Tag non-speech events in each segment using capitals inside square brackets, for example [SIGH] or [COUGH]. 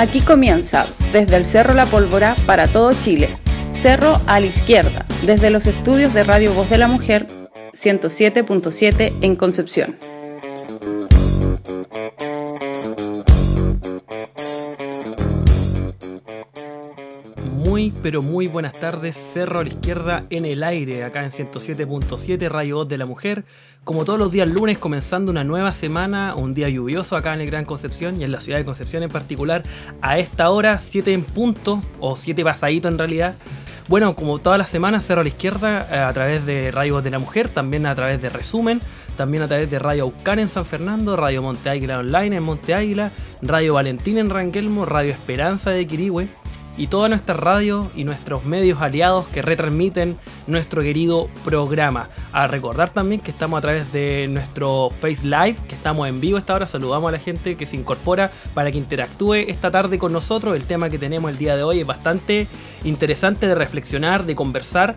Aquí comienza, desde el Cerro La Pólvora para todo Chile. Cerro a la izquierda, desde los estudios de Radio Voz de la Mujer 107.7 en Concepción. Pero muy buenas tardes, Cerro a la Izquierda en el aire, acá en 107.7 Radio Voz de la Mujer. Como todos los días lunes, comenzando una nueva semana, un día lluvioso acá en el Gran Concepción y en la ciudad de Concepción en particular, a esta hora, 7 en punto, o 7 pasadito en realidad. Bueno, como todas las semanas, Cerro a la Izquierda eh, a través de Radio Voz de la Mujer, también a través de Resumen, también a través de Radio Aucán en San Fernando, Radio Monte Águila Online en Monte Águila, Radio Valentín en Ranquelmo, Radio Esperanza de Quirihue y todas nuestras radios y nuestros medios aliados que retransmiten nuestro querido programa. A recordar también que estamos a través de nuestro Face Live, que estamos en vivo esta hora. Saludamos a la gente que se incorpora para que interactúe esta tarde con nosotros. El tema que tenemos el día de hoy es bastante interesante de reflexionar, de conversar.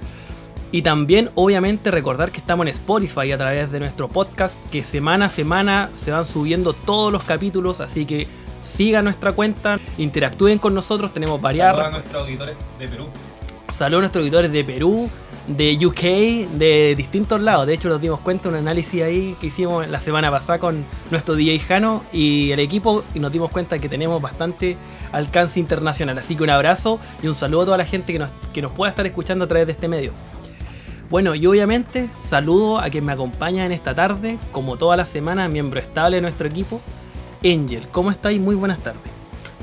Y también, obviamente, recordar que estamos en Spotify a través de nuestro podcast, que semana a semana se van subiendo todos los capítulos, así que sigan nuestra cuenta, interactúen con nosotros, tenemos varias... Saludos a nuestros auditores de Perú. Saludos a nuestros auditores de Perú, de UK, de distintos lados. De hecho, nos dimos cuenta un análisis ahí que hicimos la semana pasada con nuestro DJ Jano y el equipo y nos dimos cuenta que tenemos bastante alcance internacional. Así que un abrazo y un saludo a toda la gente que nos, que nos pueda estar escuchando a través de este medio. Bueno, y obviamente saludo a quien me acompaña en esta tarde, como toda la semana, miembro estable de nuestro equipo, Angel. ¿Cómo estáis? Muy buenas tardes.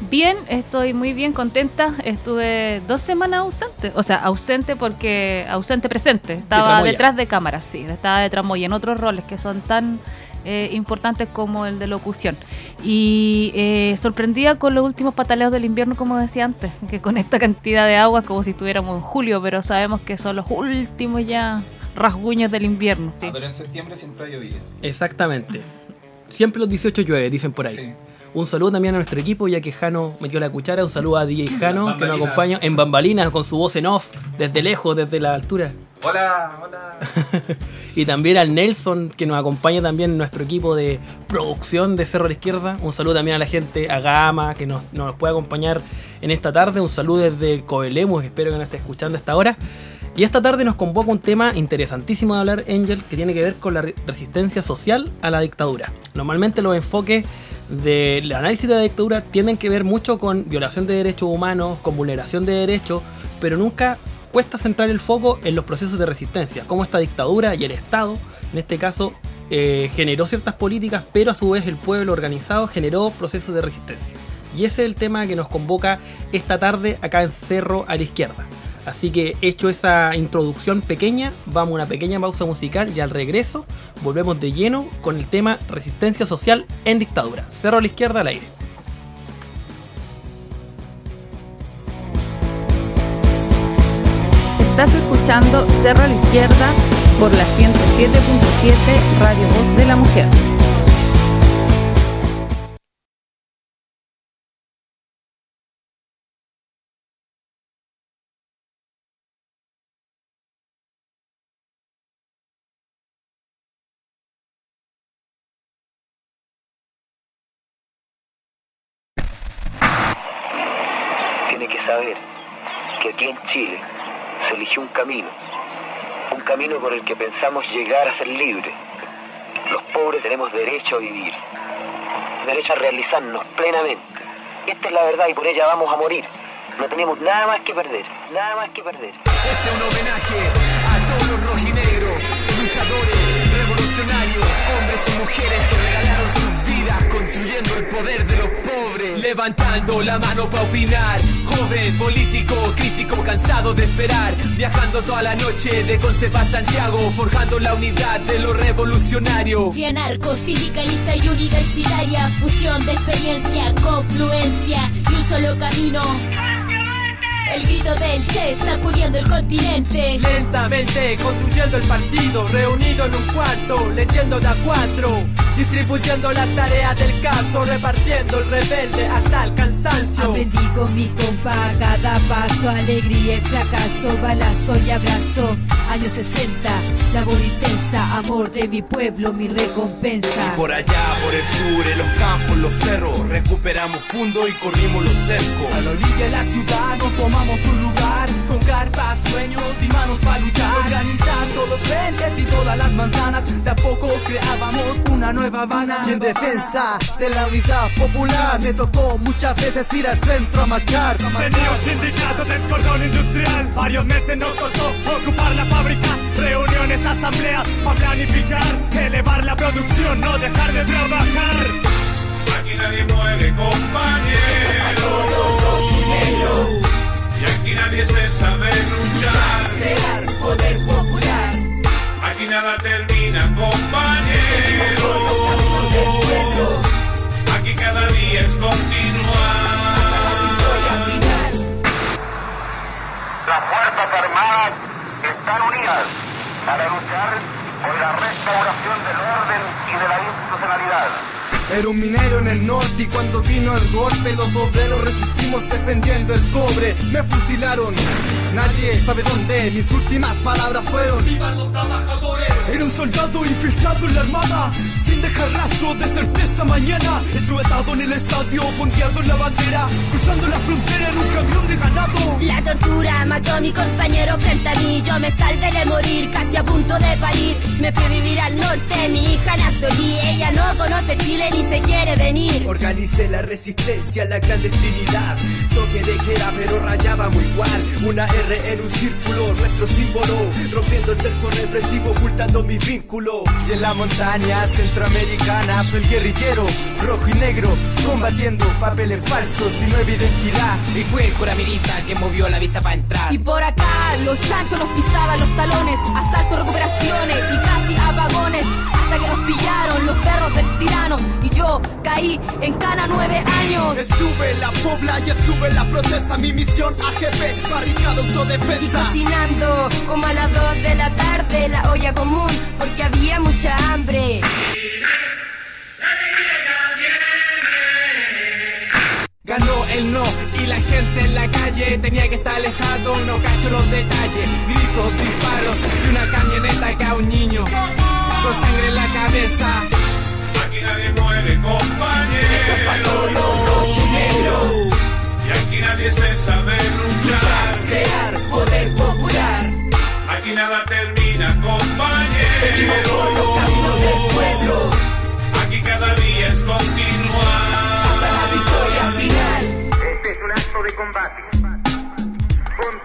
Bien, estoy muy bien contenta. Estuve dos semanas ausente, o sea, ausente porque ausente presente. Estaba detrás de cámaras, sí, estaba de tramoya en otros roles que son tan eh, importantes como el de locución. Y eh, sorprendida con los últimos pataleos del invierno, como decía antes, que con esta cantidad de agua es como si estuviéramos en julio, pero sabemos que son los últimos ya rasguños del invierno. Ah, pero en septiembre siempre ha llovido. Exactamente. Siempre los 18 llueve, dicen por ahí. Sí. Un saludo también a nuestro equipo, ya que Jano metió la cuchara. Un saludo a DJ Jano, que nos acompaña en bambalinas con su voz en off, desde lejos, desde la altura. Hola, hola. [LAUGHS] Y también al Nelson, que nos acompaña también en nuestro equipo de producción de Cerro a la Izquierda. Un saludo también a la gente, a Gama, que nos, nos puede acompañar en esta tarde. Un saludo desde Coelemus, espero que nos esté escuchando a esta hora. Y esta tarde nos convoca un tema interesantísimo de hablar, Angel, que tiene que ver con la re- resistencia social a la dictadura. Normalmente los enfoques del análisis de la dictadura tienden que ver mucho con violación de derechos humanos, con vulneración de derechos, pero nunca cuesta centrar el foco en los procesos de resistencia, cómo esta dictadura y el Estado, en este caso, eh, generó ciertas políticas, pero a su vez el pueblo organizado generó procesos de resistencia. Y ese es el tema que nos convoca esta tarde acá en Cerro a la Izquierda. Así que hecho esa introducción pequeña, vamos a una pequeña pausa musical y al regreso volvemos de lleno con el tema resistencia social en dictadura. Cerro a la Izquierda al aire. Estás escuchando Cerro a la Izquierda por la 107.7 Radio Voz de la Mujer. Aquí en Chile se eligió un camino, un camino por el que pensamos llegar a ser libres. Los pobres tenemos derecho a vivir, derecho a realizarnos plenamente. Esta es la verdad y por ella vamos a morir. No tenemos nada más que perder, nada más que perder. Este es un homenaje a todos los rojinegros, luchadores, revolucionarios, hombres y mujeres que el poder de los pobres. Levantando la mano para opinar, joven, político, crítico, cansado de esperar, viajando toda la noche de Concept a Santiago, forjando la unidad de los revolucionarios. Fui anarco, sindicalista y universitaria, fusión de experiencia, confluencia y un solo camino. El grito del Che sacudiendo el continente. Lentamente construyendo el partido, reunido en un cuarto, leyendo de a cuatro, distribuyendo las tareas del caso, repartiendo el rebelde hasta el cansancio. Aprendí con mi compa a cada paso, alegría y fracaso, balazo y abrazo. Años 60, labor intensa, amor de mi pueblo, mi recompensa. Por allá, por el sur, en los campos, los cerros, recuperando superamos fundo y corrimos los cercos. A la orilla de la ciudad nos tomamos un lugar con carpas, sueños y manos para luchar. Organizando los frentes y todas las manzanas, de a poco creábamos una nueva Habana. Y en defensa de la unidad popular me tocó muchas veces ir al centro a marchar. Tenía un sindicato del cordón industrial, varios meses nos costó ocupar la fábrica, reuniones, asambleas para planificar, elevar la producción, no dejar de trabajar. Aquí nadie muere, compañero. Y aquí nadie cesa de luchar. Crear poder popular. Aquí nada termina, compañero. Aquí cada día es continuar. Las Fuerzas Armadas están unidas para luchar por la restauración del orden y de la institucionalidad. Era un minero en el norte y cuando vino el golpe los obreros resistimos defendiendo el cobre. Me fusilaron, nadie sabe dónde. Mis últimas palabras fueron ¡Vivan los trabajadores! Era un soldado infiltrado en la armada, sin dejar rastro, deserté esta mañana. Estuve atado en el estadio, fondeando en la bandera, cruzando la frontera en un camión de ganado. La tortura mató a mi compañero frente a mí. Yo me salvé de morir, casi a punto de parir. Me fui a vivir al norte, mi hija nació allí. Ella no conoce Chile ni se quiere venir. Organicé la resistencia, la clandestinidad. Toque de queda, pero rayábamos igual. Una R en un círculo, nuestro símbolo. Rompiendo el cerco represivo, ocultando mis vínculos. Y en la montaña centroamericana fue el guerrillero, rojo y negro, combatiendo papeles falsos y nueva identidad. Y fue el el que movió la visa para entrar. Y por acá los chanchos nos pisaban los talones, asaltos, recuperaciones y casi apagones. Hasta que nos pillaron yo caí en cana nueve años. Estuve en la pobla y estuve en la protesta. Mi misión AGP, barricada autodefensa. Y cocinando como a las dos de la tarde la olla común porque había mucha hambre. Ganó el no y la gente en la calle tenía que estar alejado, no cacho los detalles, gritos, disparos y una camioneta que a un niño con sangre en la cabeza. Nadie muere, compañero. Y aquí nadie cesa de luchar. Crear poder popular. Aquí nada termina, compañero. Seguimos por los caminos del pueblo. Aquí cada día es continuar. Hasta la victoria final. Este es un acto de combate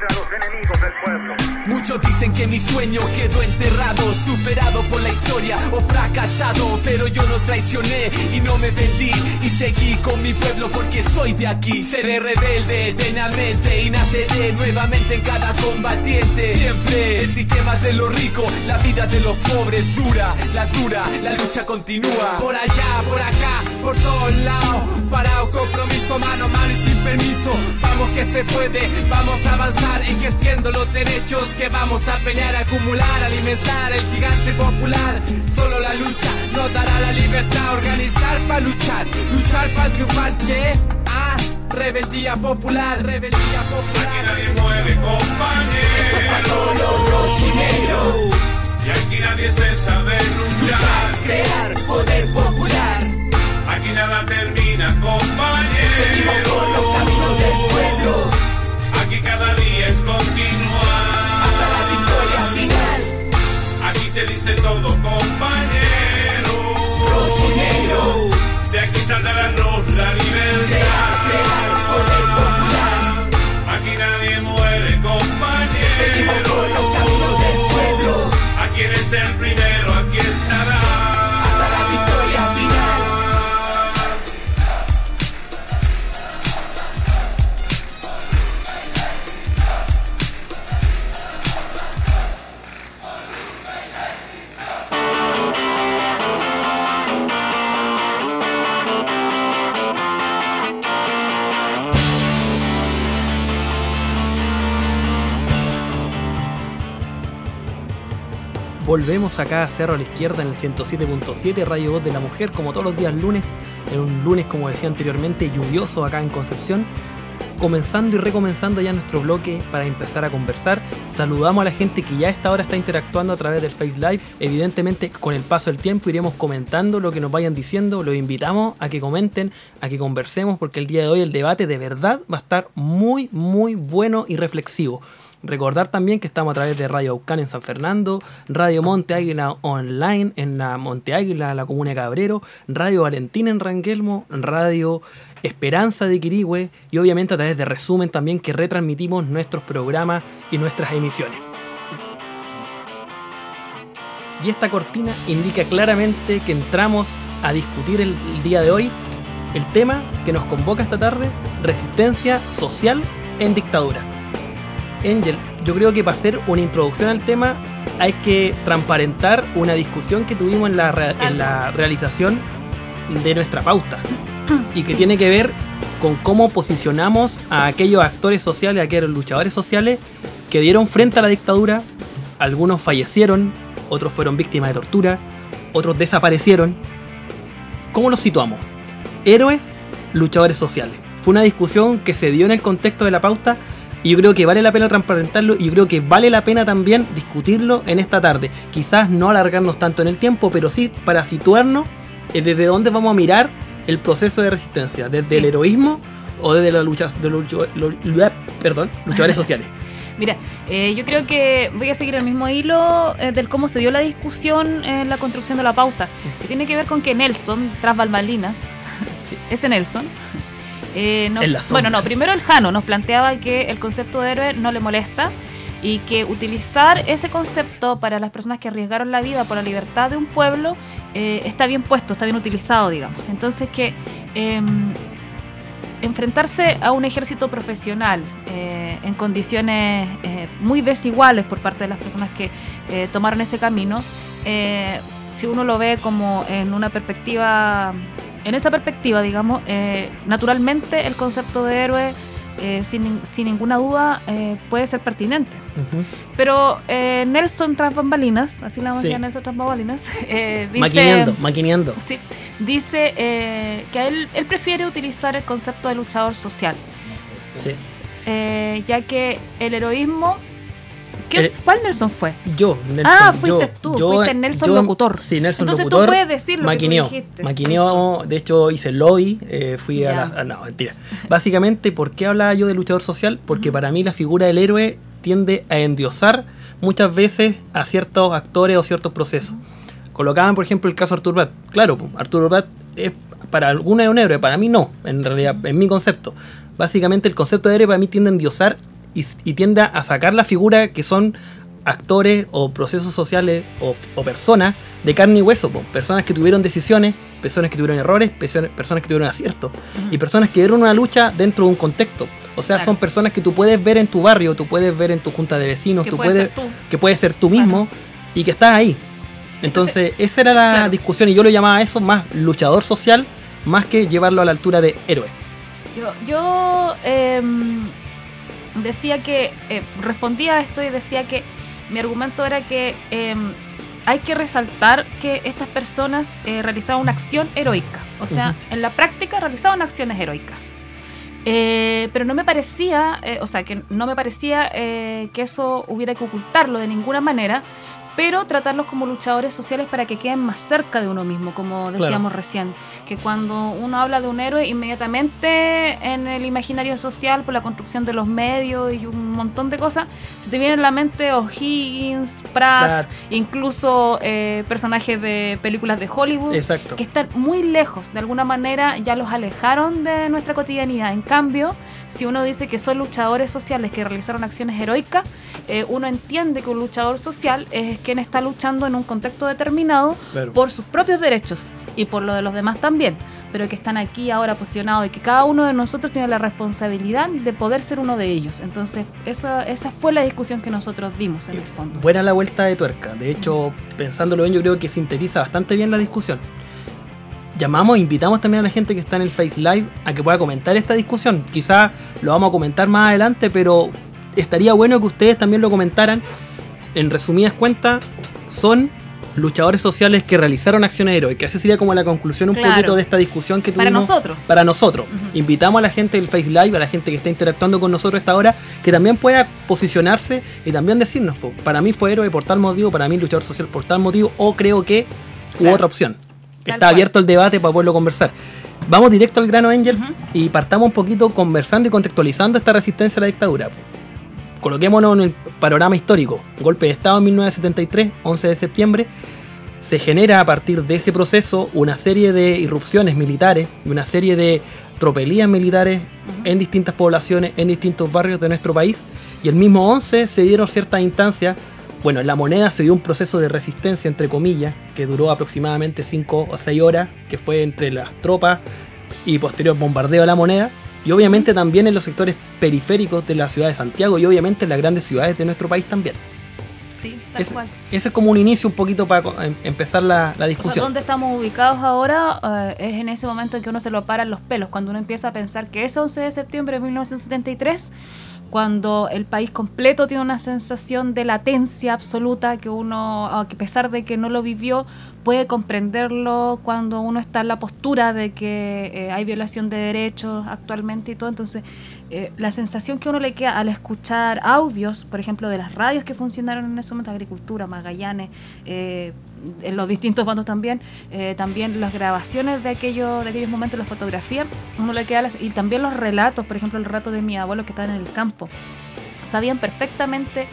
contra los enemigos del pueblo. Muchos dicen que mi sueño quedó enterrado, superado por la historia o fracasado, pero yo no traicioné y no me vendí y seguí con mi pueblo porque soy de aquí. Seré rebelde eternamente y naceré nuevamente en cada combatiente. Siempre el sistema de los ricos, la vida de los pobres dura, la dura, la lucha continúa. Por allá, por acá, por todos lados, parado, compromiso, mano a mano y sin permiso. Vamos que se puede, vamos a avanzar ejerciendo los derechos que vamos a pelear, acumular, alimentar el gigante popular. Solo la lucha nos dará la libertad, organizar para luchar, luchar para triunfar. ¿Qué? Ah, rebeldía popular, rebeldía popular. Aquí nadie muere, compañero. Y aquí nadie cesa de luchar. Crear poder popular. Nada termina, compañero. Seguimos por los caminos del pueblo. Aquí cada día es continuar. Hasta la victoria final. Aquí se dice todo, compañero. Volvemos acá a Cerro a la Izquierda en el 107.7 Radio Voz de la Mujer, como todos los días lunes, en un lunes, como decía anteriormente, lluvioso acá en Concepción. comenzando y recomenzando ya nuestro bloque para empezar a conversar. Saludamos a la gente que ya a esta hora está interactuando a través del Face Live. Evidentemente, con el paso del tiempo iremos comentando lo que nos vayan diciendo. Los invitamos a que comenten, a que conversemos, porque el día de hoy el debate de verdad va a estar muy, muy bueno y reflexivo. Recordar también que estamos a través de Radio Aucán en San Fernando, Radio Monte Águila Online en la Monte Águila, la comuna de Cabrero, Radio Valentín en Ranguelmo, Radio Esperanza de Quirigüe y obviamente a través de resumen también que retransmitimos nuestros programas y nuestras emisiones. Y esta cortina indica claramente que entramos a discutir el, el día de hoy el tema que nos convoca esta tarde, resistencia social en dictadura. Angel, yo creo que para hacer una introducción al tema hay que transparentar una discusión que tuvimos en la, re- en la realización de nuestra pauta [CLEARS THROAT] y que tiene que ver con cómo posicionamos a aquellos actores sociales, a aquellos luchadores sociales que dieron frente a la dictadura. Algunos fallecieron, otros fueron víctimas de tortura, otros desaparecieron. ¿Cómo los situamos? Héroes, luchadores sociales. Fue una discusión que se dio en el contexto de la pauta y yo creo que vale la pena transparentarlo y yo creo que vale la pena también discutirlo en esta tarde. Quizás no alargarnos tanto en el tiempo, pero sí para situarnos eh, desde dónde vamos a mirar el proceso de resistencia, desde Sí. el heroísmo o desde las luchas de los lo- perdón, luchadores [LAUGHS] sociales. Mira, eh, yo creo que voy a seguir el mismo hilo eh, del cómo se dio la discusión en la construcción de la pauta, que tiene que ver con que Nelson, tras Balmalinas, [LAUGHS] ese Nelson, eh, no- En las bueno, no, primero el Jano nos planteaba que el concepto de héroe no le molesta y que utilizar ese concepto para las personas que arriesgaron la vida por la libertad de un pueblo eh, está bien puesto, está bien utilizado, digamos. Entonces que em, enfrentarse a un ejército profesional eh, en condiciones muy desiguales por parte de las personas que tomaron ese camino, si uno lo ve como en una perspectiva, en esa perspectiva, digamos, eh, naturalmente el concepto de héroe, eh, sin, sin ninguna duda, eh, puede ser pertinente. Pero eh, Nelson tras bambalinas, así la vamos Sí. a Nelson tras bambalinas, [LAUGHS] eh, dice... Maquineando, maquineando. Sí, dice eh, que él, él prefiere utilizar el concepto de luchador social, Sí. ya que el heroísmo... ¿qué- Eh, ¿Cuál Nelson fue? Yo, Nelson. Ah, fuiste yo- tú, yo- fuiste Nelson yo- locutor. Sí, Nelson Entonces tú locutor. puedes decir lo que tú maquineó, dijiste. Maquineó, de hecho hice lobby, eh, fui Ya. a la... ah, No, mentira. Básicamente, ¿por qué hablaba yo de luchador social? Porque para mí la figura del héroe tiende a endiosar muchas veces a ciertos actores o ciertos procesos. Colocaban, por ejemplo, el caso de Arturo Prat. Claro, pues, Arturo Prat es para algunos es un héroe, para mí no, en realidad, en mi concepto. Básicamente el concepto de héroe para mí tiende a endiosar y, y tiende a sacar la figura que son actores o procesos sociales o, o personas de carne y hueso, po. personas que tuvieron decisiones, personas que tuvieron errores, personas que tuvieron aciertos y personas que dieron una lucha dentro de un contexto. O sea, Claro. son personas que tú puedes ver en tu barrio, tú puedes ver en tu junta de vecinos, Que tú puede puedes, ser tú. que puedes ser tú mismo y que estás ahí. Entonces, esa era la discusión y yo lo llamaba eso más luchador social, más que llevarlo a la altura de héroe. Yo, yo em, decía que, eh, respondía a esto y decía que mi argumento era que em, hay que resaltar que estas personas eh, realizaban una acción heroica. O sea, en la práctica realizaban acciones heroicas. Eh, pero no me parecía, eh, o sea, que no me parecía que eso hubiera que ocultarlo de ninguna manera, pero tratarlos como luchadores sociales para que queden más cerca de uno mismo, como decíamos Claro. recién. Que cuando uno habla de un héroe, inmediatamente en el imaginario social, por la construcción de los medios y un montón de cosas, se te viene a la mente O'Higgins, Pratt, Pratt. incluso eh, personajes de películas de Hollywood Exacto. que están muy lejos, de alguna manera ya los alejaron de nuestra cotidianidad. En cambio, si uno dice que son luchadores sociales que realizaron acciones heroicas, eh, uno entiende que un luchador social es quien está luchando en un contexto determinado Claro. por sus propios derechos y por lo de los demás también, pero que están aquí ahora posicionados y que cada uno de nosotros tiene la responsabilidad de poder ser uno de ellos. Entonces, eso, esa fue la discusión que nosotros vimos en el fondo. Buena la vuelta de tuerca. De hecho, pensándolo bien, yo creo que sintetiza bastante bien la discusión. Llamamos, invitamos también a la gente que está en el Face Live a que pueda comentar esta discusión. Quizás lo vamos a comentar más adelante, pero estaría bueno que ustedes también lo comentaran. En resumidas cuentas, son luchadores sociales que realizaron acciones heroicas. Que así sería como la conclusión un Claro. poquito de esta discusión que Para tuvimos. nosotros. Para nosotros. Invitamos a la gente del Face Live, a la gente que está interactuando con nosotros esta hora, que también pueda posicionarse y también decirnos, para mí fue héroe por tal motivo, para mí luchador social por tal motivo, o creo que hubo Claro. otra opción. Tal Está cual. abierto el debate para poderlo conversar. Vamos directo al grano, Angel, y partamos un poquito conversando y contextualizando esta resistencia a la dictadura. Coloquémonos en el panorama histórico. Golpe de Estado en 1973, 11 de septiembre. Se genera a partir de ese proceso una serie de irrupciones militares y una serie de tropelías militares en distintas poblaciones, en distintos barrios de nuestro país. Y el mismo 11 se dieron ciertas instancias. Bueno, en la moneda se dio un proceso de resistencia, entre comillas, que duró aproximadamente 5 o 6 horas, que fue entre las tropas y posterior bombardeo a la moneda. Y obviamente también en los sectores periféricos de la ciudad de Santiago y obviamente en las grandes ciudades de nuestro país también. Sí, tal Ese, cual. ese es como un inicio un poquito para em- empezar la, la O sea, discusión. donde estamos ubicados ahora eh, es en ese momento en que uno se lo paran los pelos, cuando uno empieza a pensar que ese 11 de septiembre de 1973, cuando el país completo tiene una sensación de latencia absoluta, que uno, a pesar de que no lo vivió, puede comprenderlo cuando uno está en la postura de que eh, hay violación de derechos actualmente y todo. Entonces, eh, la sensación que uno le queda al escuchar audios, por ejemplo, de las radios que funcionaron en ese momento, Agricultura, Magallanes, eh, en los distintos bandos también, eh, también las grabaciones de, aquello, de aquellos momentos, las fotografías, uno le queda las- y también los relatos, por ejemplo, el relato de mi abuelo que estaba en el campo, sabían perfectamente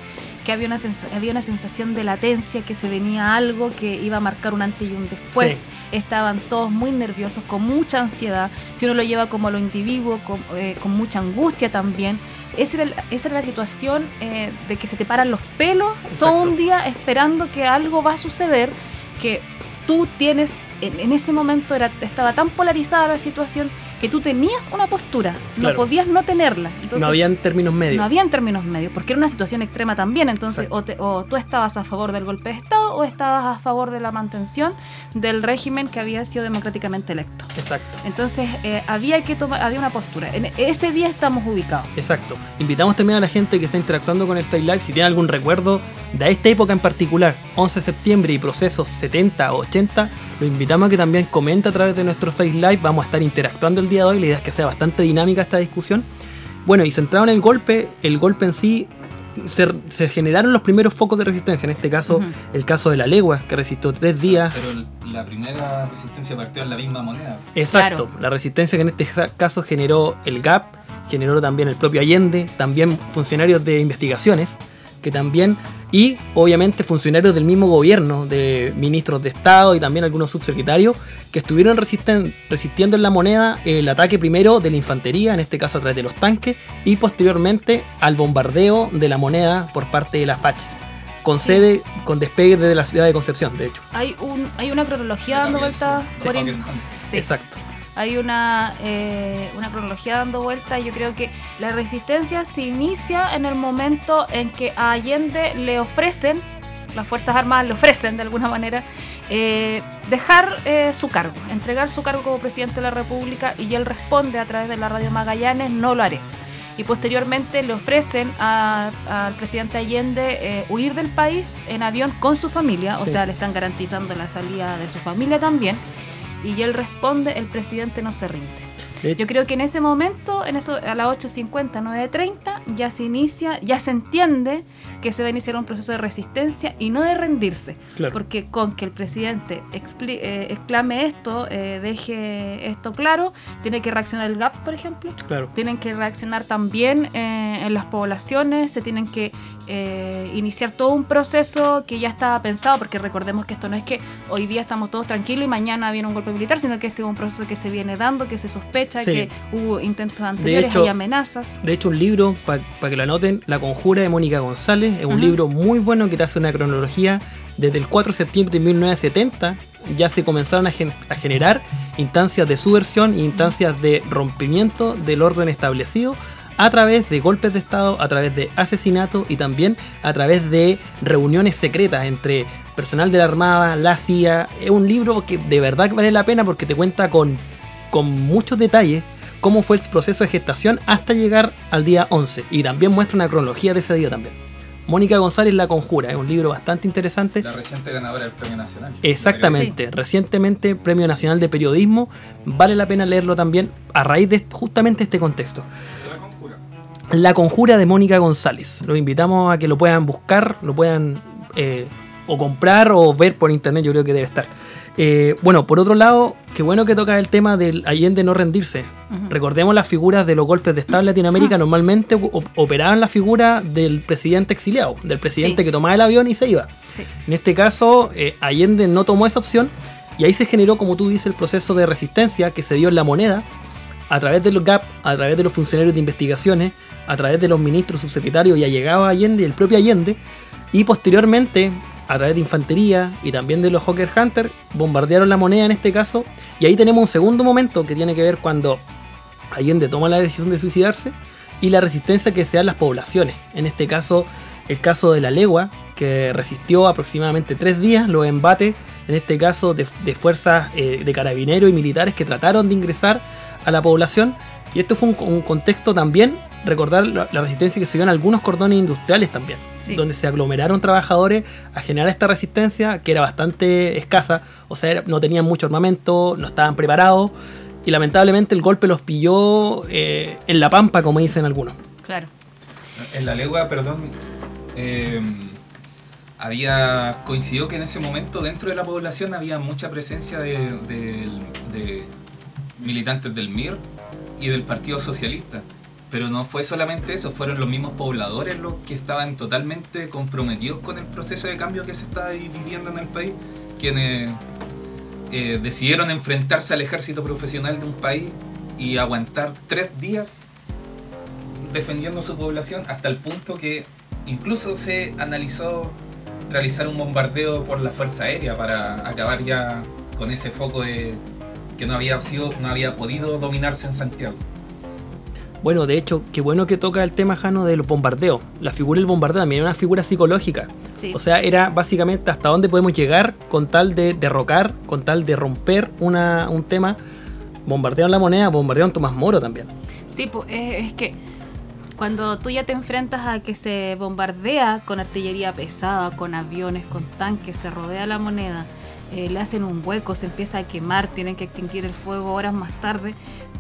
que había una, había una sensación de latencia, que se venía algo que iba a marcar un antes y un después. Sí. Estaban todos muy nerviosos, con mucha ansiedad. Si uno lo lleva como a lo individuo, con, eh, con mucha angustia también. Esa era, esa era la situación eh, de que se te paran los pelos todo un día esperando que algo va a suceder, que tú tienes, en, en ese momento era, estaba tan polarizada la situación que tú tenías una postura, Claro. no podías no tenerla. Entonces, no habían términos medios. no habían términos medios, porque era una situación extrema también. Entonces, o, te- o tú estabas a favor del golpe de Estado o estabas a favor de la mantención del régimen que había sido democráticamente electo. Exacto. Entonces, eh, había que tomar, había una postura. En ese día estamos ubicados. Exacto. Invitamos también a la gente que está interactuando con el Face Live si tiene algún recuerdo de esta época en particular, 11 de septiembre y procesos 70 o 80, lo invitamos a que también comente a través de nuestro Face Live. Vamos a estar interactuando el día de hoy. La idea es que sea bastante dinámica esta discusión. Bueno, y centrado en el golpe, el golpe en sí, se, se generaron los primeros focos de resistencia. En este caso, Ujú. el caso de la legua, que resistió tres días. Pero la primera resistencia partió en la misma moneda. Exacto, la resistencia que en este caso generó el GAP, generó también el propio Allende, también funcionarios de investigaciones, que también, y obviamente funcionarios del mismo gobierno, de ministros de Estado y también algunos subsecretarios, que estuvieron resisten- resistiendo en la moneda el ataque primero de la infantería, en este caso a través de los tanques, y posteriormente al bombardeo de la moneda por parte de la Apache, con Sí. sede, con despegue desde la ciudad de Concepción, de hecho. Hay, un, hay una cronología dando vuelta Sí. por Sí. Exacto. Hay una, eh, una cronología dando vuelta. Yo creo que la resistencia se inicia en el momento en que a Allende le ofrecen, las Fuerzas Armadas le ofrecen de alguna manera, eh, dejar eh, su cargo, entregar su cargo como presidente de la República y él responde a través de la radio Magallanes, no lo haré. Y posteriormente le ofrecen al presidente Allende eh, huir del país en avión con su familia, o sea, le están garantizando la salida de su familia también. Y él responde, el presidente no se rinde. De- Yo creo que en ese momento, en eso, a las 8.50, 9.30, ya se inicia, ya se entiende que se va a iniciar un proceso de resistencia y no de rendirse. Claro. Porque con que el presidente expli- eh, exclame esto, eh, deje esto claro, tiene que reaccionar el GAP, por ejemplo. Claro. Tienen que reaccionar también eh, en las poblaciones, se tienen que eh, iniciar todo un proceso que ya estaba pensado, porque recordemos que esto no es que hoy día estamos todos tranquilos y mañana viene un golpe militar, sino que este es un proceso que se viene dando, que se sospecha, Sí. que hubo intentos anteriores, hecho- hay amenazas. De hecho, un libro, para que lo anoten, La Conjura de Mónica González, es un libro muy bueno que te hace una cronología. Desde el 4 de septiembre de 1970 ya se comenzaron a, gen- a generar instancias de subversión instancias de rompimiento del orden establecido a través de golpes de Estado, a través de asesinatos y también a través de reuniones secretas entre personal de la Armada, la CIA. Es un libro que de verdad vale la pena porque te cuenta con, con muchos detalles cómo fue el proceso de gestación hasta llegar al día 11 y también muestra una cronología de ese día también. Mónica González La Conjura, es un libro bastante interesante. La reciente ganadora del Premio Nacional. Exactamente, recientemente Premio Nacional de Periodismo, vale la pena leerlo también a raíz de justamente este contexto. La Conjura de Mónica González. Los invitamos a que lo puedan buscar, lo puedan eh, o comprar o ver por internet, yo creo que debe estar. Eh, bueno, por otro lado, qué bueno que toca el tema del Allende no rendirse. Recordemos las figuras de los golpes de Estado en Latinoamérica, normalmente operaban la figura del presidente exiliado, del presidente Sí. que tomaba el avión y se iba. Sí. En este caso, eh, Allende no tomó esa opción y ahí se generó, como tú dices, el proceso de resistencia que se dio en la moneda a través de los GAP, a través de los funcionarios de investigaciones, a través de los ministros, subsecretarios y allegados a Allende y el propio Allende, y posteriormente a través de infantería y también de los Hawker Hunter, bombardearon la moneda en este caso, y ahí tenemos un segundo momento que tiene que ver cuando Allende toma la decisión de suicidarse y la resistencia que se da en las poblaciones. En este caso, el caso de la legua, que resistió aproximadamente tres días los embates, en este caso de, fuerzas eh, de carabineros y militares que trataron de ingresar a la población. Y esto fue un contexto también, recordar la, la resistencia que se dio en algunos cordones industriales también, Sí. donde se aglomeraron trabajadores a generar esta resistencia que era bastante escasa, o sea, era- no tenían mucho armamento, no estaban preparados y lamentablemente el golpe los pilló eh, en la pampa, como dicen algunos. Claro. En la legua, perdón, eh, había coincidió que en ese momento dentro de la población había mucha presencia de, de- de militantes del MIR y del Partido Socialista. Pero no fue solamente eso, fueron los mismos pobladores los que estaban totalmente comprometidos con el proceso de cambio que se estaba viviendo en el país, quienes eh, decidieron enfrentarse al ejército profesional de un país y aguantar tres días defendiendo su población hasta el punto que incluso se analizó realizar un bombardeo por la Fuerza Aérea para acabar ya con ese foco de que no había sido no había podido dominarse en Santiago. Bueno, de hecho, qué bueno que toca el tema, Jano, del bombardeo. La figura del bombardeo también era una figura psicológica. Sí. O sea, era básicamente hasta dónde podemos llegar con tal de derrocar, con tal de romper una, un tema. Bombardearon la moneda, bombardearon Tomás Moro también. Sí, pues es, es que cuando tú ya te enfrentas a que se bombardea con artillería pesada, con aviones, con tanques, se rodea la moneda, eh, le hacen un hueco, se empieza a quemar, tienen que extinguir el fuego horas más tarde.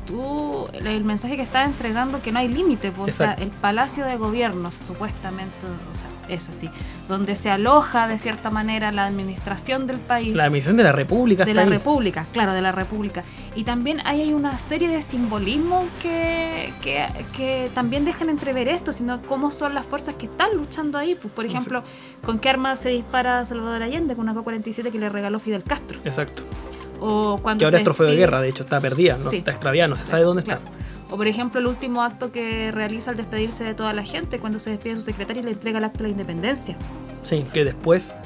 Tú, el, mensaje que estás entregando que no hay límite, pues, o sea, el Palacio de Gobierno, supuestamente, o sea, es así, donde se aloja de cierta manera la administración del país La misión de la República de la ahí. República, claro, de la República. Y también ahí hay una serie de simbolismos que, que, que también dejan entrever esto, sino cómo son las fuerzas que están luchando ahí. Pues, por ejemplo, con qué arma se dispara Salvador Allende, con una K-47 que le regaló Fidel Castro. Exacto. O cuando Que ahora se es trofeo de guerra, de hecho está perdida, no está extraviada, no se sabe dónde Claro. está. O por ejemplo el último acto que realiza al despedirse de toda la gente, cuando se despide de su secretario y le entrega el acta de la independencia. Sí, que después.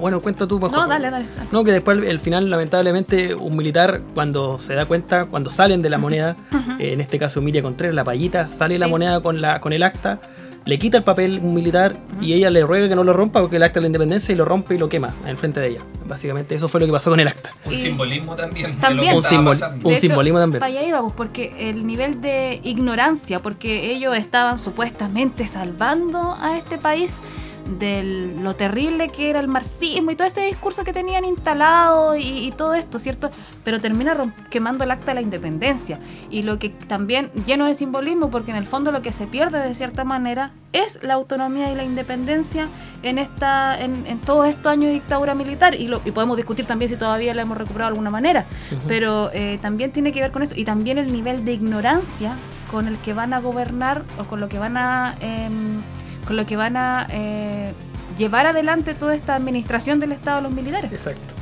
bueno, cuenta tú mejor. No, dale, dale. dale. No, que después el final, lamentablemente, un militar, cuando se da cuenta, cuando salen de la moneda, [LAUGHS] en este caso Emilia Contreras, la payita, sale la moneda con, la, con el acta, le quita el papel un militar y ella le ruega que no lo rompa porque el acta de la independencia y lo rompe y lo quema en frente de ella. Básicamente, eso fue lo que pasó con el acta. Un Y- simbolismo también. También. lo Un simbol- pasando. un hecho, simbolismo también. Para allá íbamos, porque el nivel de ignorancia, porque ellos estaban supuestamente salvando a este país de lo terrible que era el marxismo y todo ese discurso que tenían instalado y, y todo esto, ¿cierto? Pero termina quemando el acta de la independencia. Y lo que también lleno de simbolismo, porque en el fondo lo que se pierde de cierta manera es la autonomía y la independencia en esta en, en todos estos años de dictadura militar. Y, lo, y podemos discutir también si todavía la hemos recuperado de alguna manera. Pero eh, también tiene que ver con eso. Y también el nivel de ignorancia con el que van a gobernar o con lo que van a... em, con lo que van a eh, llevar adelante toda esta administración del Estado los militares. Exacto.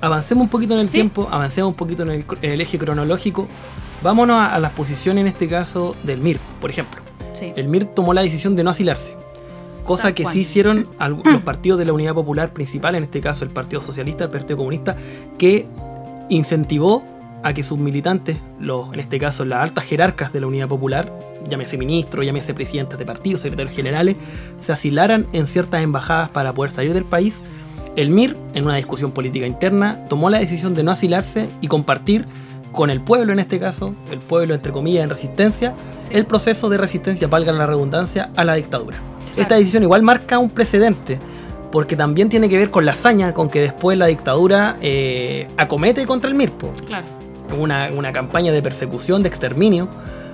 Avancemos un poquito en el Sí. tiempo, avancemos un poquito en el, cr- en el eje cronológico. Vámonos a, a las posiciones, en este caso, del MIR, por ejemplo. Sí. El MIR tomó la decisión de no asilarse. Cosa que sí hicieron [CLEARS THROAT] los partidos de la Unidad Popular principal, en este caso el Partido Socialista, el Partido Comunista, que incentivó a que sus militantes, los, en este caso las altas jerarcas de la Unidad Popular, llámese ministros, llámese presidentes de partidos, secretarios generales, se asilaran en ciertas embajadas para poder salir del país. El MIR, en una discusión política interna, tomó la decisión de no asilarse y compartir con el pueblo, en este caso, el pueblo entre comillas en resistencia, el proceso de resistencia, valga la redundancia, a la dictadura. Esta decisión igual marca un precedente, porque también tiene que ver con la hazaña con que después la dictadura eh, acomete contra el MIRPO. Claro. Una, una campaña de persecución, de exterminio,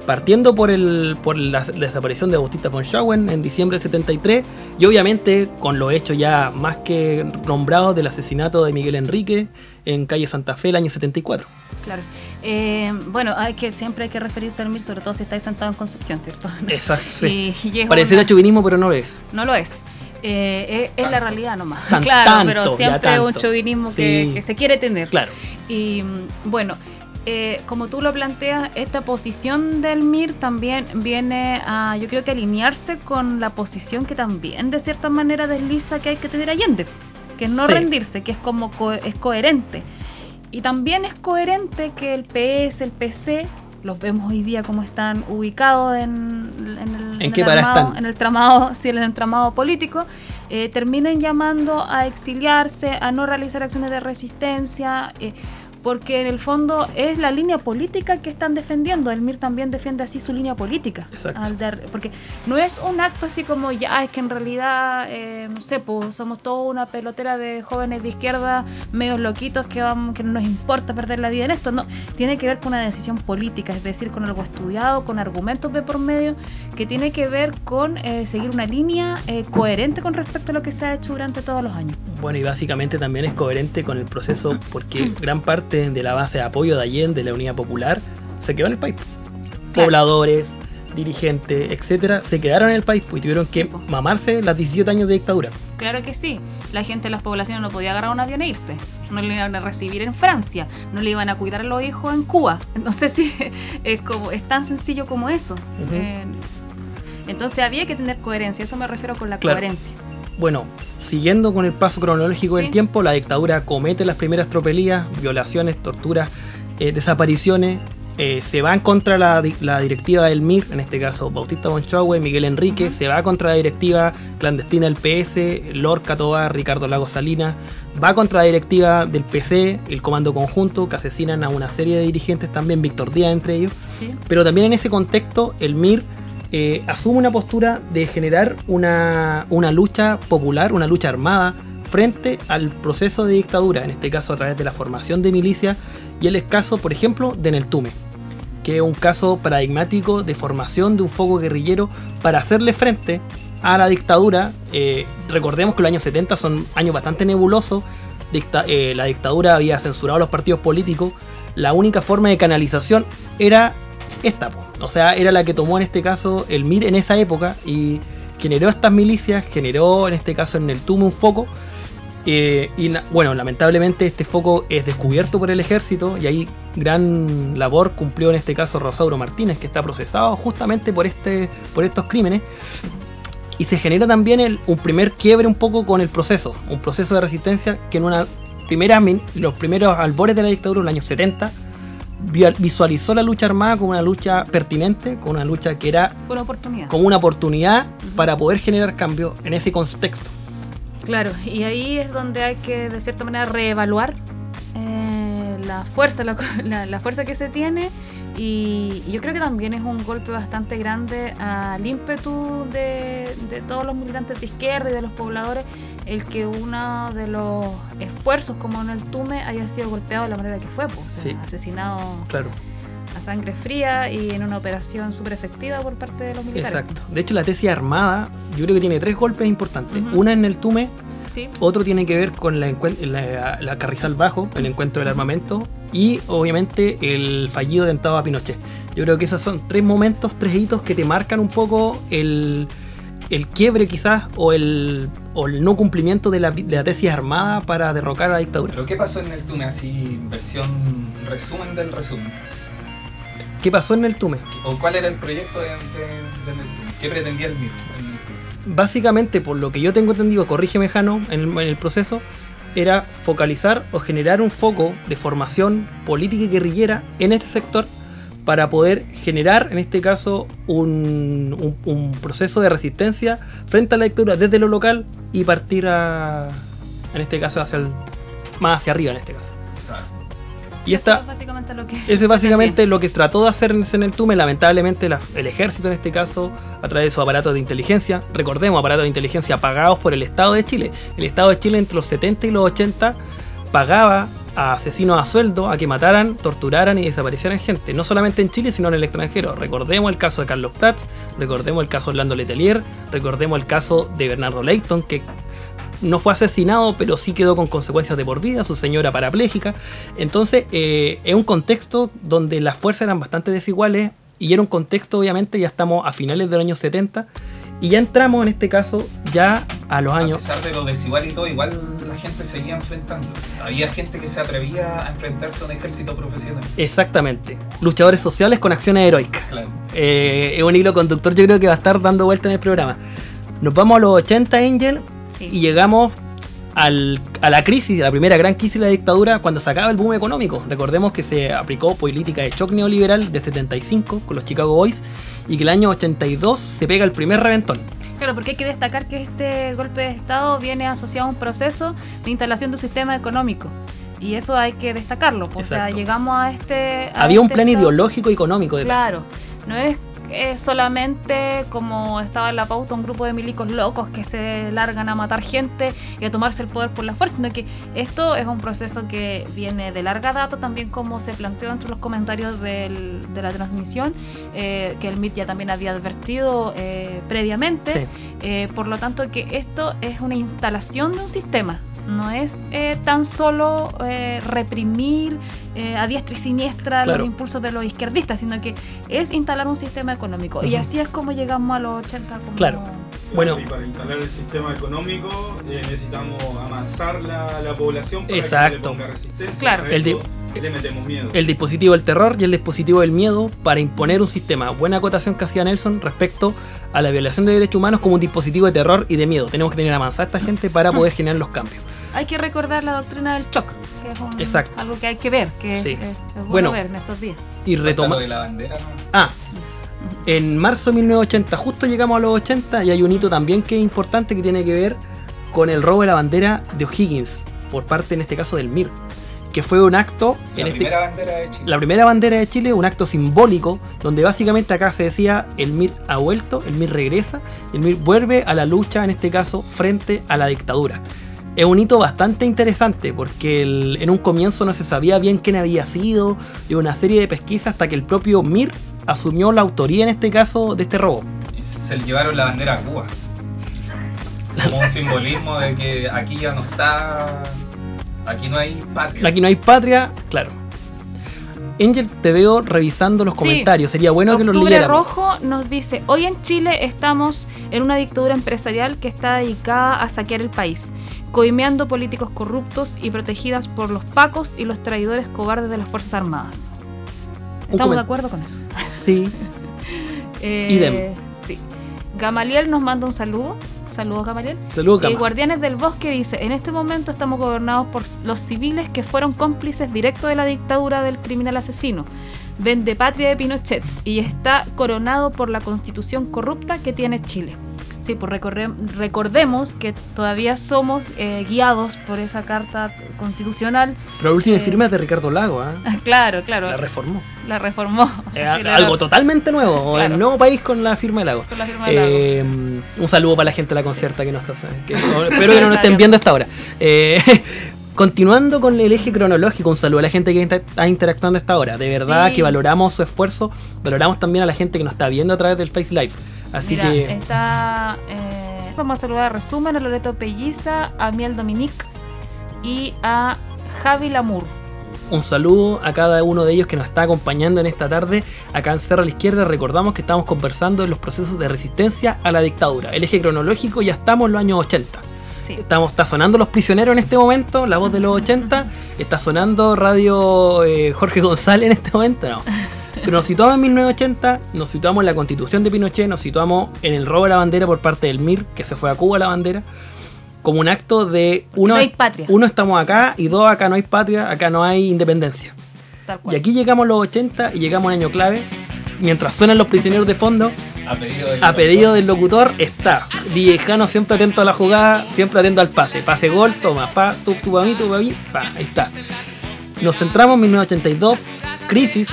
partiendo por, el, por la, la desaparición de Bautista von Schauen en diciembre del 73 y obviamente con los hechos ya más que nombrados del asesinato de Miguel Enrique en calle Santa Fe el año 74. Claro. Eh, bueno, hay que siempre hay que referirse al MIR, sobre todo si estáis sentado en Concepción, ¿cierto? [LAUGHS] Exacto. sí. Pareciera una- chauvinismo, pero no lo es. No lo es. Eh, es, es la realidad nomás. Tan- claro, tanto, pero siempre es un chauvinismo Sí. que, que se quiere tener. Claro. Y mm, bueno, eh, como tú lo planteas, esta posición del MIR también viene a, yo creo que alinearse con la posición que también de cierta manera desliza que hay que tener Allende, que es no Sí. rendirse, que es como co- es coherente. Y también es coherente que el PS, el PC, los vemos hoy día como están ubicados en, en el, ¿En qué el para armado- están? en el tramado, [LAUGHS] sí, en el entramado político, eh, terminen llamando a exiliarse, a no realizar acciones de resistencia, eh, porque en el fondo es la línea política que están defendiendo. El MIR también defiende así su línea política. Exacto. Al dar- porque no es un acto así como ya, es que en realidad, eh, no sé, pues somos toda una pelotera de jóvenes de izquierda, medios loquitos que, vamos, que no nos importa perder la vida en esto. No, tiene que ver con una decisión política, es decir, con algo estudiado, con argumentos de por medio, que tiene que ver con eh, seguir una línea eh, coherente con respecto a lo que se ha hecho durante todos los años. Bueno, y básicamente también es coherente con el proceso porque [CLEARS THROAT] gran parte de la base de apoyo de Allende, de la Unidad Popular, se quedó en el país. Pobladores, dirigentes, etcétera, se quedaron en el país y tuvieron que mamarse las 17 años de dictadura. Claro que sí. La gente de las poblaciones no podía agarrar un avión e irse. No le iban a recibir en Francia. No le iban a cuidar a los hijos en Cuba. [LAUGHS] Entonces sí, es como es tan sencillo como eso. Eh, entonces había que tener coherencia. Eso me refiero con la Claro. coherencia. Bueno, siguiendo con el paso cronológico del tiempo, la dictadura comete las primeras tropelías, violaciones, torturas, eh, desapariciones. eh, se van contra la, la directiva del MIR, en este caso Bautista Bonchogue, Miguel Enrique, se va contra la directiva clandestina del PS, Lorca Tobar, Ricardo Lago Salinas, va contra la directiva del PC, el Comando Conjunto, que asesinan a una serie de dirigentes también, Víctor Díaz entre ellos. Sí. Pero también en ese contexto, el MIR eh, asume una postura de generar una, una lucha popular, una lucha armada, frente al proceso de dictadura, en este caso a través de la formación de milicias, y el caso, por ejemplo, de Neltume, que es un caso paradigmático de formación de un foco guerrillero para hacerle frente a la dictadura. Eh, recordemos que los años 70 son años bastante nebulosos, eh, la dictadura había censurado a los partidos políticos, la única forma de canalización era esta. O sea, era la que tomó en este caso el MIR en esa época y generó estas milicias, generó en este caso en el Tume un foco. eh, y bueno, lamentablemente este foco es descubierto por el ejército y ahí gran labor cumplió en este caso Rosauro Martínez, que está procesado justamente por, este, por estos crímenes. Y se genera también un primer quiebre un poco con el proceso, un proceso de resistencia que en una primera, los primeros albores de la dictadura, en los años 70, vi- visualizó la lucha armada como una lucha pertinente, como una lucha que era Con oportunidad. como una oportunidad para poder generar cambio en ese contexto. Claro, y ahí es donde hay que de cierta manera reevaluar eh, la fuerza, la, [LAUGHS] la- la fuerza que se tiene y, y yo creo que también es un golpe bastante grande al ímpetu de, de todos los militantes de izquierda y de los pobladores el que uno de los esfuerzos como en el Tume haya sido golpeado de la manera que fue, pues, Sí. asesinado Claro. Sangre fría y en una operación súper efectiva por parte de los militares. Exacto. De hecho, la tesis armada, yo creo que tiene tres golpes importantes. Una en el Tume, Sí. otro tiene que ver con la, la, la Carrizal Bajo, el encuentro del armamento, y obviamente el fallido atentado a Pinochet. Yo creo que esos son tres momentos, tres hitos que te marcan un poco el, el quiebre quizás o el, o el no cumplimiento de la, de la tesis armada para derrocar a la dictadura. ¿Pero qué pasó en el Tume? Así, versión resumen del resumen. ¿Qué pasó en el Tume? ¿O cuál era el proyecto de, de, de? ¿Qué pretendía el Tume? básicamente, por lo que yo tengo entendido, corrígeme Jano, en el, en el proceso, era focalizar o generar un foco de formación política y guerrillera en este sector para poder generar, en este caso, un, un- un proceso de resistencia frente a la dictadura desde lo local y partir a, en este caso, hacia el, más hacia arriba, en este caso. Y Eso esta, es básicamente lo que. es [LAUGHS] básicamente lo que trató de hacer en en el Tume. Lamentablemente, la- el ejército en este caso, a través de sus aparatos de inteligencia, recordemos, aparatos de inteligencia pagados por el Estado de Chile. El Estado de Chile entre los 70 y los 80 pagaba a asesinos a sueldo a que mataran, torturaran y desaparecieran gente. No solamente en Chile, sino en el extranjero. Recordemos el caso de Carlos Prats, recordemos el caso de Orlando Letelier, recordemos el caso de Bernardo Leighton, que no fue asesinado, pero sí quedó con consecuencias de por vida, su señora parapléjica. Entonces, eh, es un contexto donde las fuerzas eran bastante desiguales y era un contexto, obviamente, ya estamos a finales de los años 70 y ya entramos en este caso ya a los A años... pesar de lo desigual y todo, igual la gente seguía enfrentando. Había gente que se atrevía a enfrentarse a un ejército profesional. Exactamente. Luchadores sociales con acciones heroicas. Claro. Eh, es un hilo conductor, yo creo que va a estar dando vuelta en el programa. Nos vamos a los 80, Angel, y llegamos al- a la crisis, a la primera gran crisis de la dictadura, cuando se acaba el boom económico. Recordemos que se aplicó política de shock neoliberal de 75 con los Chicago Boys y que el año 82 se pega el primer reventón. Claro, porque hay que destacar que este golpe de Estado viene asociado a un proceso de instalación de un sistema económico. Y eso hay que destacarlo. O sea, llegamos a este. a Había un este plan estado- ideológico y económico. Claro, no es solamente como estaba en la pauta un grupo de milicos locos que se largan a matar gente y a tomarse el poder por la fuerza, sino que esto es un proceso que viene de larga data, también como se planteó entre los comentarios del- de la transmisión, eh, que el MIT ya también había advertido eh, previamente. Sí. Eh, por lo tanto, que esto es una instalación de un sistema. No es eh, tan solo eh, reprimir eh, a diestra y siniestra Claro. los impulsos de los izquierdistas, sino que es instalar un sistema económico. Y así es como llegamos a los 80. como- Claro. Bueno, y para instalar el sistema económico eh, necesitamos amasar la, la población para Exacto. que no le ponga resistencia. Claro. A El le metemos miedo. el dispositivo del terror y el dispositivo del miedo para imponer un sistema. Buena acotación que hacía Nelson respecto a la violación de derechos humanos como un dispositivo de terror y de miedo. Tenemos que tener avanzada esta gente para poder [LAUGHS] generar los cambios. Hay que recordar la doctrina del shock, que es un- Exacto. algo que hay que ver, que Sí. es, es bueno, Bueno. ver en estos días. Y retoma. Lo de la bandera, ¿no? Ah, en marzo de 1980, justo llegamos a los 80 y hay un hito también que es importante que tiene que ver con el robo de la bandera de O'Higgins por parte en este caso del MIR, que fue un acto La en este primera bandera de Chile. la primera bandera de Chile, un acto simbólico, donde básicamente acá se decía el MIR ha vuelto, el MIR regresa, el MIR vuelve a la lucha, en este caso, frente a la dictadura. Es un hito bastante interesante porque el- en un comienzo no se sabía bien quién había sido y una serie de pesquisas hasta que el propio MIR asumió la autoría en este caso de este robo. Y se le llevaron la bandera a Cuba. Como un simbolismo de que aquí ya no está. Aquí no hay patria. Aquí no hay patria, claro. Angel, te veo revisando los Sí. comentarios. Sería bueno que los Octubre leyéramos. Rojo nos dice, hoy en Chile estamos en una dictadura empresarial que está dedicada a saquear el país, coimeando políticos corruptos y protegidas por los pacos y los traidores cobardes de las Fuerzas Armadas. Estamos de acuerdo con eso. Sí. [LAUGHS] Eh, Idem. Sí. Gamaliel nos manda un saludo. Saludos, Gamaliel. Saludos, Y Gama. Guardianes del Bosque dice: En este momento estamos gobernados por los civiles que fueron cómplices directos de la dictadura del criminal asesino. Vende patria de Pinochet y está coronado por la constitución corrupta que tiene Chile. Sí, pues recorre- recordemos que todavía somos eh, guiados por esa carta constitucional. Pero la última Eh, firma es de Ricardo Lago, ¿ah? [LAUGHS] Claro, claro. La reformó. La reformó. Eh, Sí, la- algo totalmente nuevo, Claro. el nuevo país con la firma de Lago. Con la firma de Lago. Eh, un saludo para la gente de la concierta que no está. [LAUGHS] que- espero que no nos estén viendo hasta ahora. Continuando con el eje cronológico, un saludo a la gente que está, está interactuando hasta ahora. De verdad Sí. que valoramos su esfuerzo, valoramos también a la gente que nos está viendo a través del Face Live. Así Mira, que está. eh, vamos a saludar a resumen a Loreto Pelliza, a Miel Dominique y a Javi Lamour. un saludo a cada uno de ellos que nos está acompañando en esta tarde. Acá en Cerro a la Izquierda recordamos que estamos conversando de los procesos de resistencia a la dictadura. El eje cronológico ya estamos en los años 80. Sí. Estamos, está sonando Los Prisioneros en este momento, la voz de los 80. Está sonando Radio eh, Jorge González en este momento, no. Pero nos situamos en 1980, nos situamos en la constitución de Pinochet, nos situamos en el robo de la bandera por parte del MIR, que se fue a Cuba la bandera, como un acto de uno, no hay patria. uno estamos acá y dos acá no hay patria, acá no hay independencia. Y aquí llegamos a los 80 y llegamos a un año clave. Mientras suenan los prisioneros de fondo, A pedido del a pedido del locutor está Viejano siempre atento a la jugada, siempre atento al pase. Pase gol, toma, pa, tú, tú pa' mí, tú pa' mí, pa, ahí está. Nos centramos en 1982, crisis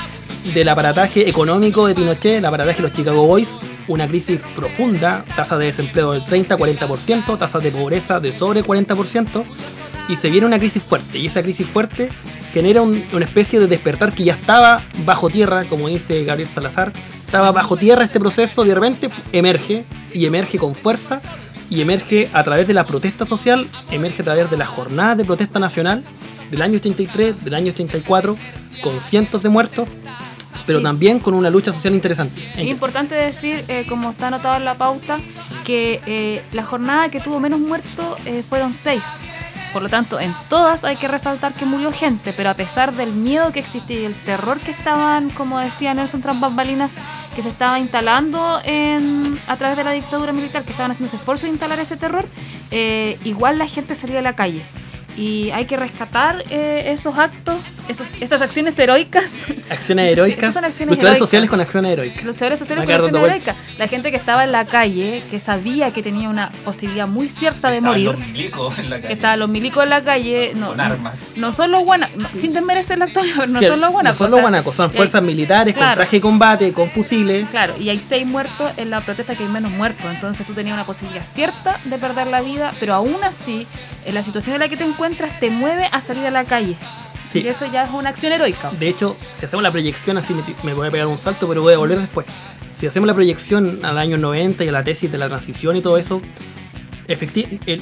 del aparataje económico de Pinochet, el aparataje de los Chicago Boys, una crisis profunda, tasa de desempleo del 30-40%, tasa de pobreza de sobre 40%, y se viene una crisis fuerte, y esa crisis fuerte genera un- una especie de despertar que ya estaba bajo tierra, como dice Gabriel Salazar, estaba bajo tierra este proceso, de repente emerge, y emerge con fuerza, y emerge a través de la protesta social, emerge a través de la jornada de protesta nacional del año 83, del año 84, con cientos de muertos, pero Sí. también con una lucha social interesante. Es importante decir, eh, como está anotado en la pauta, que eh, la jornada que tuvo menos muertos eh, fueron seis. Por lo tanto, en todas hay que resaltar que murió gente, pero a pesar del miedo que existía y el terror que estaban, como decía Nelson tras bambalinas, que se estaba instalando en, a través de la dictadura militar, que estaban haciendo ese esfuerzo de instalar ese terror, eh, igual la gente salía a la calle. Y hay que rescatar eh, esos actos, esos, esas acciones heroicas Acciones [LAUGHS] Sí, heroicas, esas son acciones luchadores heroicas. sociales con acciones heroicas. luchadores sociales con quedar acción dando vuelta. heroica. La gente que estaba en la calle, que sabía que tenía una posibilidad muy cierta de Estaban morir, los milicos en la que calle. estaban los milicos en la calle, no, Con no- armas. no son los guanacos, no, sin desmerecer la actualidad, pero no Sí, son los guanacos. No son los guanacos, son hay- fuerzas militares con traje de combate, con fusiles. Claro, y hay seis muertos en la protesta que hay menos muertos. Entonces tú tenías una posibilidad cierta de perder la vida, pero aún así, en la situación en la que te encuentras, te mueve a salir a la calle. Sí. Y eso ya es una acción heroica. De hecho, si hacemos la proyección así, me, me voy a pegar un salto, pero voy a volver después. Si hacemos la proyección al año 90 y a la tesis de la transición y todo eso, el-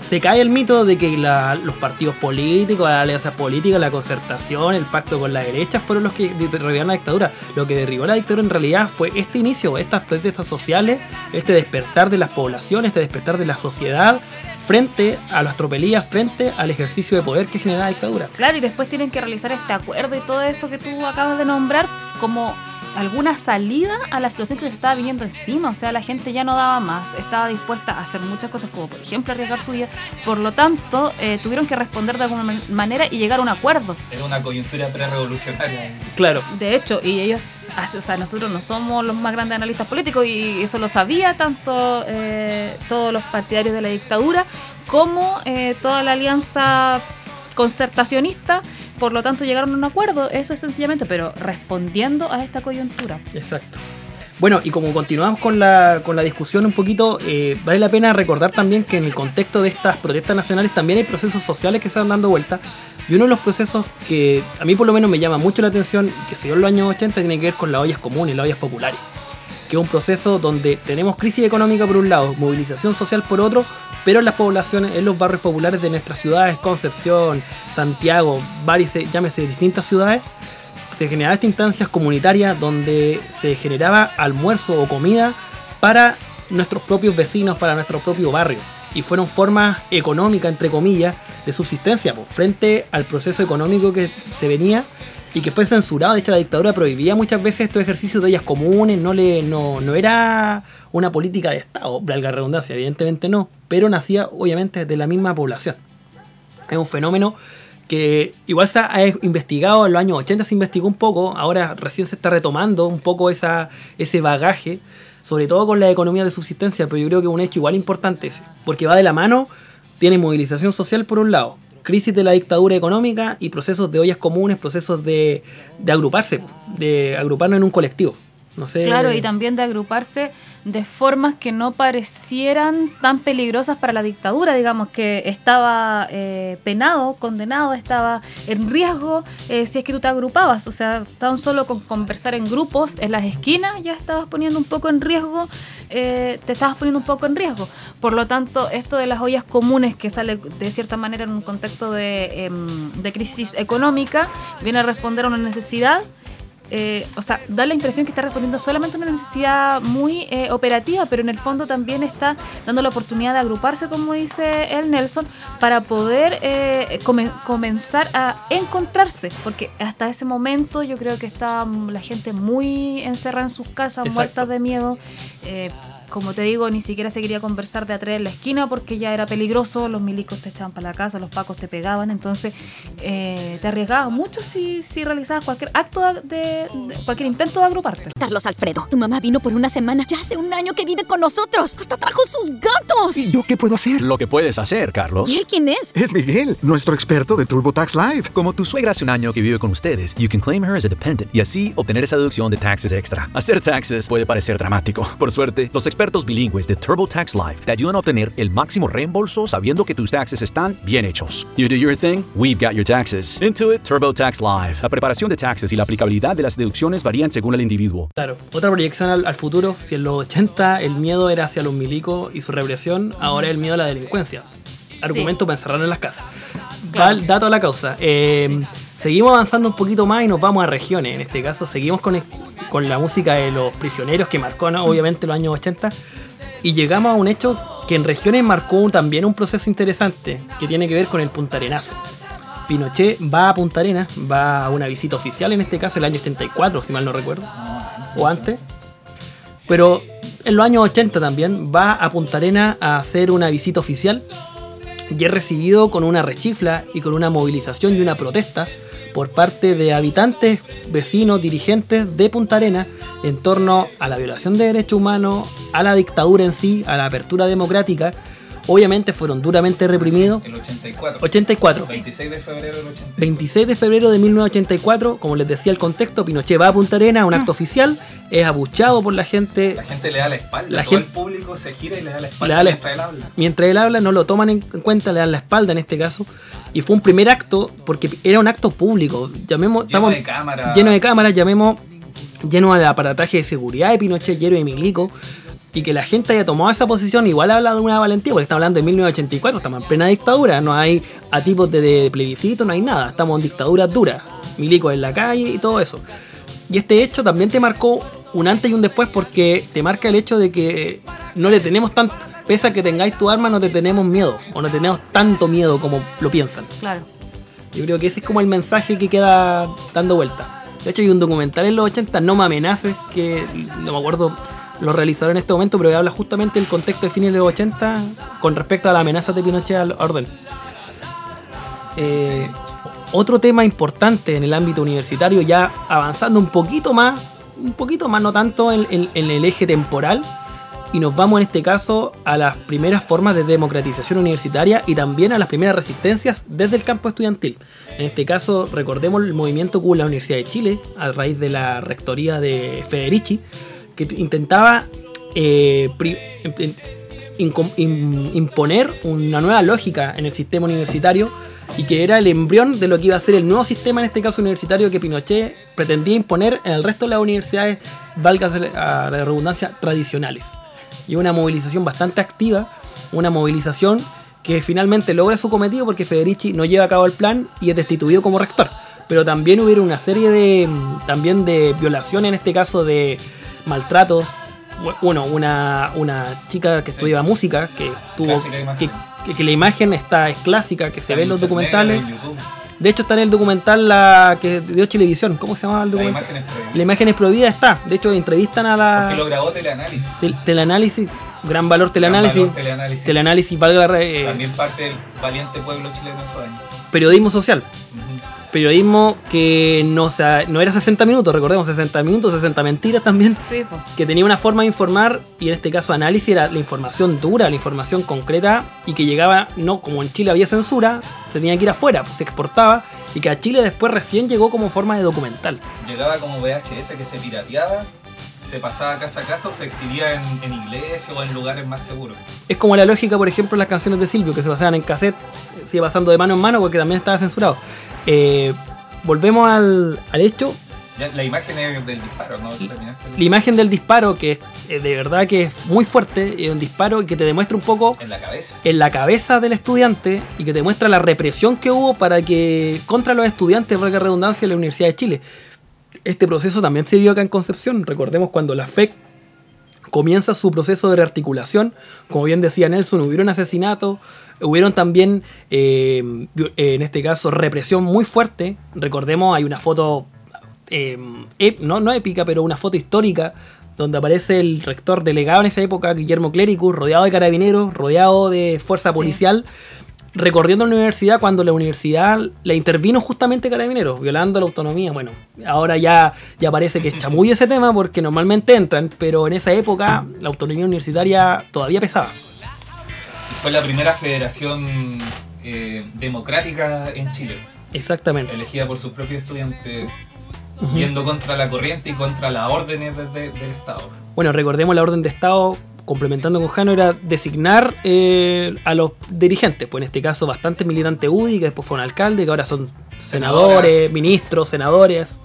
se cae el mito de que la- los partidos políticos, la alianza política, la concertación, el pacto con la derecha fueron los que de- derribaron la dictadura. Lo que derribó la dictadura en realidad fue este inicio, estas protestas sociales, este despertar de las poblaciones, este despertar de la sociedad frente a las tropelías, frente al ejercicio de poder que genera la dictadura. Claro, y después tienen que realizar este acuerdo y todo eso que tú acabas de nombrar como alguna salida a la situación que les estaba viniendo encima. O sea, la gente ya no daba más, estaba dispuesta a hacer muchas cosas, como por ejemplo arriesgar su vida. Por lo tanto, eh, tuvieron que responder de alguna man- manera y llegar a un acuerdo. Era una coyuntura pre-revolucionaria. Claro. De hecho, y ellos, o sea, nosotros no somos los más grandes analistas políticos y eso lo sabía tanto eh, todos los partidarios de la dictadura como eh, toda la alianza concertacionista. Por lo tanto, llegaron a un acuerdo, eso es sencillamente, pero respondiendo a esta coyuntura. Exacto. Bueno, y como continuamos con la, con la discusión un poquito, eh, vale la pena recordar también que en el contexto de estas protestas nacionales también hay procesos sociales que se están dando vuelta. Y uno de los procesos que a mí por lo menos me llama mucho la atención, que se dio en los años 80, tiene que ver con las ollas comunes, las ollas populares. Que es un proceso donde tenemos crisis económica por un lado, movilización social por otro, pero en las poblaciones, en los barrios populares de nuestras ciudades, Concepción, Santiago, varias, llámese distintas ciudades, se generaban estas instancias comunitarias donde se generaba almuerzo o comida para nuestros propios vecinos, para nuestro propio barrio. Y fueron formas económicas, entre comillas, de subsistencia po, frente al proceso económico que se venía y que fue censurado. De hecho, la dictadura prohibía muchas veces estos ejercicios de ollas comunes, no, le, no, no era una política de Estado, valga redundancia, evidentemente no, pero nacía obviamente de la misma población. Es un fenómeno que igual se ha investigado en los años 80, se investigó un poco, ahora recién se está retomando un poco esa, ese bagaje, sobre todo con la economía de subsistencia, pero yo creo que es un hecho igual importante ese, porque va de la mano, tiene movilización social por un lado, crisis de la dictadura económica y procesos de ollas comunes, procesos de, de agruparse, de agruparnos en un colectivo. No sé. Claro, y también de agruparse de formas que no parecieran tan peligrosas para la dictadura, digamos que estaba eh, penado, condenado, estaba en riesgo eh, si es que tú te agrupabas, o sea, tan solo con conversar en grupos en las esquinas ya estabas poniendo un poco en riesgo, eh, te estabas poniendo un poco en riesgo. Por lo tanto, esto de las ollas comunes que sale de cierta manera en un contexto de, em, de crisis económica, viene a responder a una necesidad eh, o sea, da la impresión que está respondiendo solamente a una necesidad muy eh, operativa, pero en el fondo también está dando la oportunidad de agruparse, como dice el Nelson, para poder eh, come- comenzar a encontrarse, porque hasta ese momento yo creo que está la gente muy encerrada en sus casas, Exacto. muertas de miedo. Como te digo, ni siquiera se quería conversar de a tres en la esquina porque ya era peligroso, los milicos te echaban para la casa, los pacos te pegaban, entonces eh, te arriesgabas mucho si, si realizabas cualquier acto de, de- cualquier intento de agruparte. Carlos Alfredo, tu mamá vino por una semana. Ya hace un año que vive con nosotros. Hasta trajo sus gatos. ¿Y yo qué puedo hacer? Lo que puedes hacer, Carlos. ¿Y él quién es? Es Miguel, nuestro experto de TurboTax Live. Como tu suegra hace un año que vive con ustedes, you can claim her as a dependent y así obtener esa deducción de taxes extra. Hacer taxes puede parecer dramático. Por suerte, los expertos bilingües de TurboTax Live te ayudan a obtener el máximo reembolso sabiendo que tus taxes están bien hechos. You do your thing, we've got your taxes. Intuit TurboTax Live. La preparación de taxes y la aplicabilidad de las deducciones varían según el individuo. Claro, otra proyección al, al futuro, si en los 80 el miedo era hacia los milicos y su represión, ahora el miedo a la delincuencia. Argumento para encerrarnos en las casas. Va el dato a la causa. Eh, seguimos avanzando un poquito más y nos vamos a regiones. En este caso, seguimos con, con la música de los prisioneros que marcó obviamente los años 80. Y llegamos a un hecho que en regiones marcó también un proceso interesante que tiene que ver con el puntarenazo. Pinochet va a Punta Arenas, va a una visita oficial, en este caso el año 84, si mal no recuerdo, o antes. Pero en los años 80 también va a Punta Arenas a hacer una visita oficial y es recibido con una rechifla y con una movilización y una protesta por parte de habitantes, vecinos, dirigentes de Punta Arenas en torno a la violación de derechos humanos, a la dictadura en sí, a la apertura democrática. Obviamente fueron duramente reprimidos. El 84. 84. 26 de febrero del 84. 26 de febrero de 1984, como les decía el contexto, Pinochet va a Punta Arenas a un acto oficial, es abuchado por la gente, La gente le da la espalda. La todo gente- el público se gira y le da la le espalda da la- mientras él habla. mientras él habla no lo toman en cuenta, le dan la espalda en este caso, y fue un primer acto, porque era un acto público, llamemos, Lleno estamos de cámaras. lleno de cámaras, llamemos lleno de aparataje de seguridad de Pinochet, lleno de milico, y que la gente haya tomado esa posición igual habla de una valentía, porque estamos hablando de 1984, estamos en plena dictadura, no hay a tipos de, de plebiscito, no hay nada, estamos en dictadura dura, milicos en la calle y todo eso. Y este hecho también te marcó un antes y un después porque te marca el hecho de que no le tenemos tan... Pese a que tengáis tu arma, no te tenemos miedo. O no tenemos tanto miedo como lo piensan. Claro. Yo creo que ese es como el mensaje que queda dando vuelta. De hecho, hay un documental en los 80, No me amenaces, que no me acuerdo lo realizaron en este momento, pero que habla justamente del contexto de fines de los 80 con respecto a la amenaza de Pinochet al orden. Eh, otro tema importante en el ámbito universitario, ya avanzando un poquito más, un poquito más, no tanto en, en- en el eje temporal, y nos vamos en este caso a las primeras formas de democratización universitaria y también a las primeras resistencias desde el campo estudiantil. En este caso, recordemos el movimiento que hubo en la Universidad de Chile a raíz de la rectoría de Federici, que intentaba eh, imponer una nueva lógica en el sistema universitario y que era el embrión de lo que iba a ser el nuevo sistema, en este caso universitario, que Pinochet pretendía imponer en el resto de las universidades, valga a la redundancia, tradicionales. Y una movilización bastante activa, una movilización que finalmente logra su cometido porque Federici no lleva a cabo el plan y es destituido como rector. Pero también hubo una serie de, mm, también de violaciones, en este caso de maltratos. Bu- Bueno, una, una chica que estudiaba música, que tuvo que, que- que la imagen está es clásica, que se ve en los documentales. en. De hecho está en el documental la que dio Chilevisión. ¿Cómo se llama el La documental? imagen es prohibida. La imagen es prohibida está. De hecho entrevistan a la Porque lo grabó teleanálisis. tel- teleanálisis, gran valor teleanálisis. valor teleanálisis. Teleanálisis, valga la eh, También parte del valiente pueblo chileno en su año. periodismo social. Periodismo que no, no era 60 minutos, recordemos, 60 minutos, 60 mentiras también. Sí, pues. Que tenía una forma de informar y en este caso análisis era la información dura, la información concreta y que llegaba, no como en Chile había censura, se tenía que ir afuera, pues se exportaba y que a Chile después recién llegó como forma de documental. Llegaba como VHS que se pirateaba, se pasaba casa a casa o se exhibía en, en iglesias o en lugares más seguros. Es como la lógica, por ejemplo, de las canciones de Silvio, que se pasaban en cassette, sigue pasando de mano en mano porque también estaba censurado. Eh, volvemos al, al hecho. La imagen del disparo, ¿no? Terminaste La imagen del disparo, que es eh, de verdad que es muy fuerte, es un disparo que te demuestra un poco en la cabeza. en la cabeza del estudiante y que te muestra la represión que hubo para que contra los estudiantes, valga redundancia, en la Universidad de Chile. Este proceso también se vio acá en Concepción. Recordemos cuando la FEC comienza su proceso de rearticulación. Como bien decía Nelson, hubieron asesinatos, hubieron también, eh, vi- en este caso, represión muy fuerte. Recordemos, hay una foto, eh, no, no épica, pero una foto histórica donde aparece el rector delegado en esa época, Guillermo Cléricus, rodeado de carabineros, rodeado de fuerza policial, recorriendo la universidad cuando la universidad le intervino justamente carabineros, violando la autonomía. Bueno, ahora ya, ya parece que es chamuyo ese tema porque normalmente entran, pero en esa época la autonomía universitaria todavía pesaba. Fue la primera federación eh, democrática en Chile. Exactamente. Elegida por sus propios estudiantes, Ujú. yendo contra la corriente y contra las órdenes de- de- del Estado. Bueno, recordemos la orden de Estado, complementando con Jano, era designar eh, a los dirigentes. Pues en este caso, bastante militante UDI, que después fueron alcalde, que ahora son senadores, Senadoras. ministros, senadores.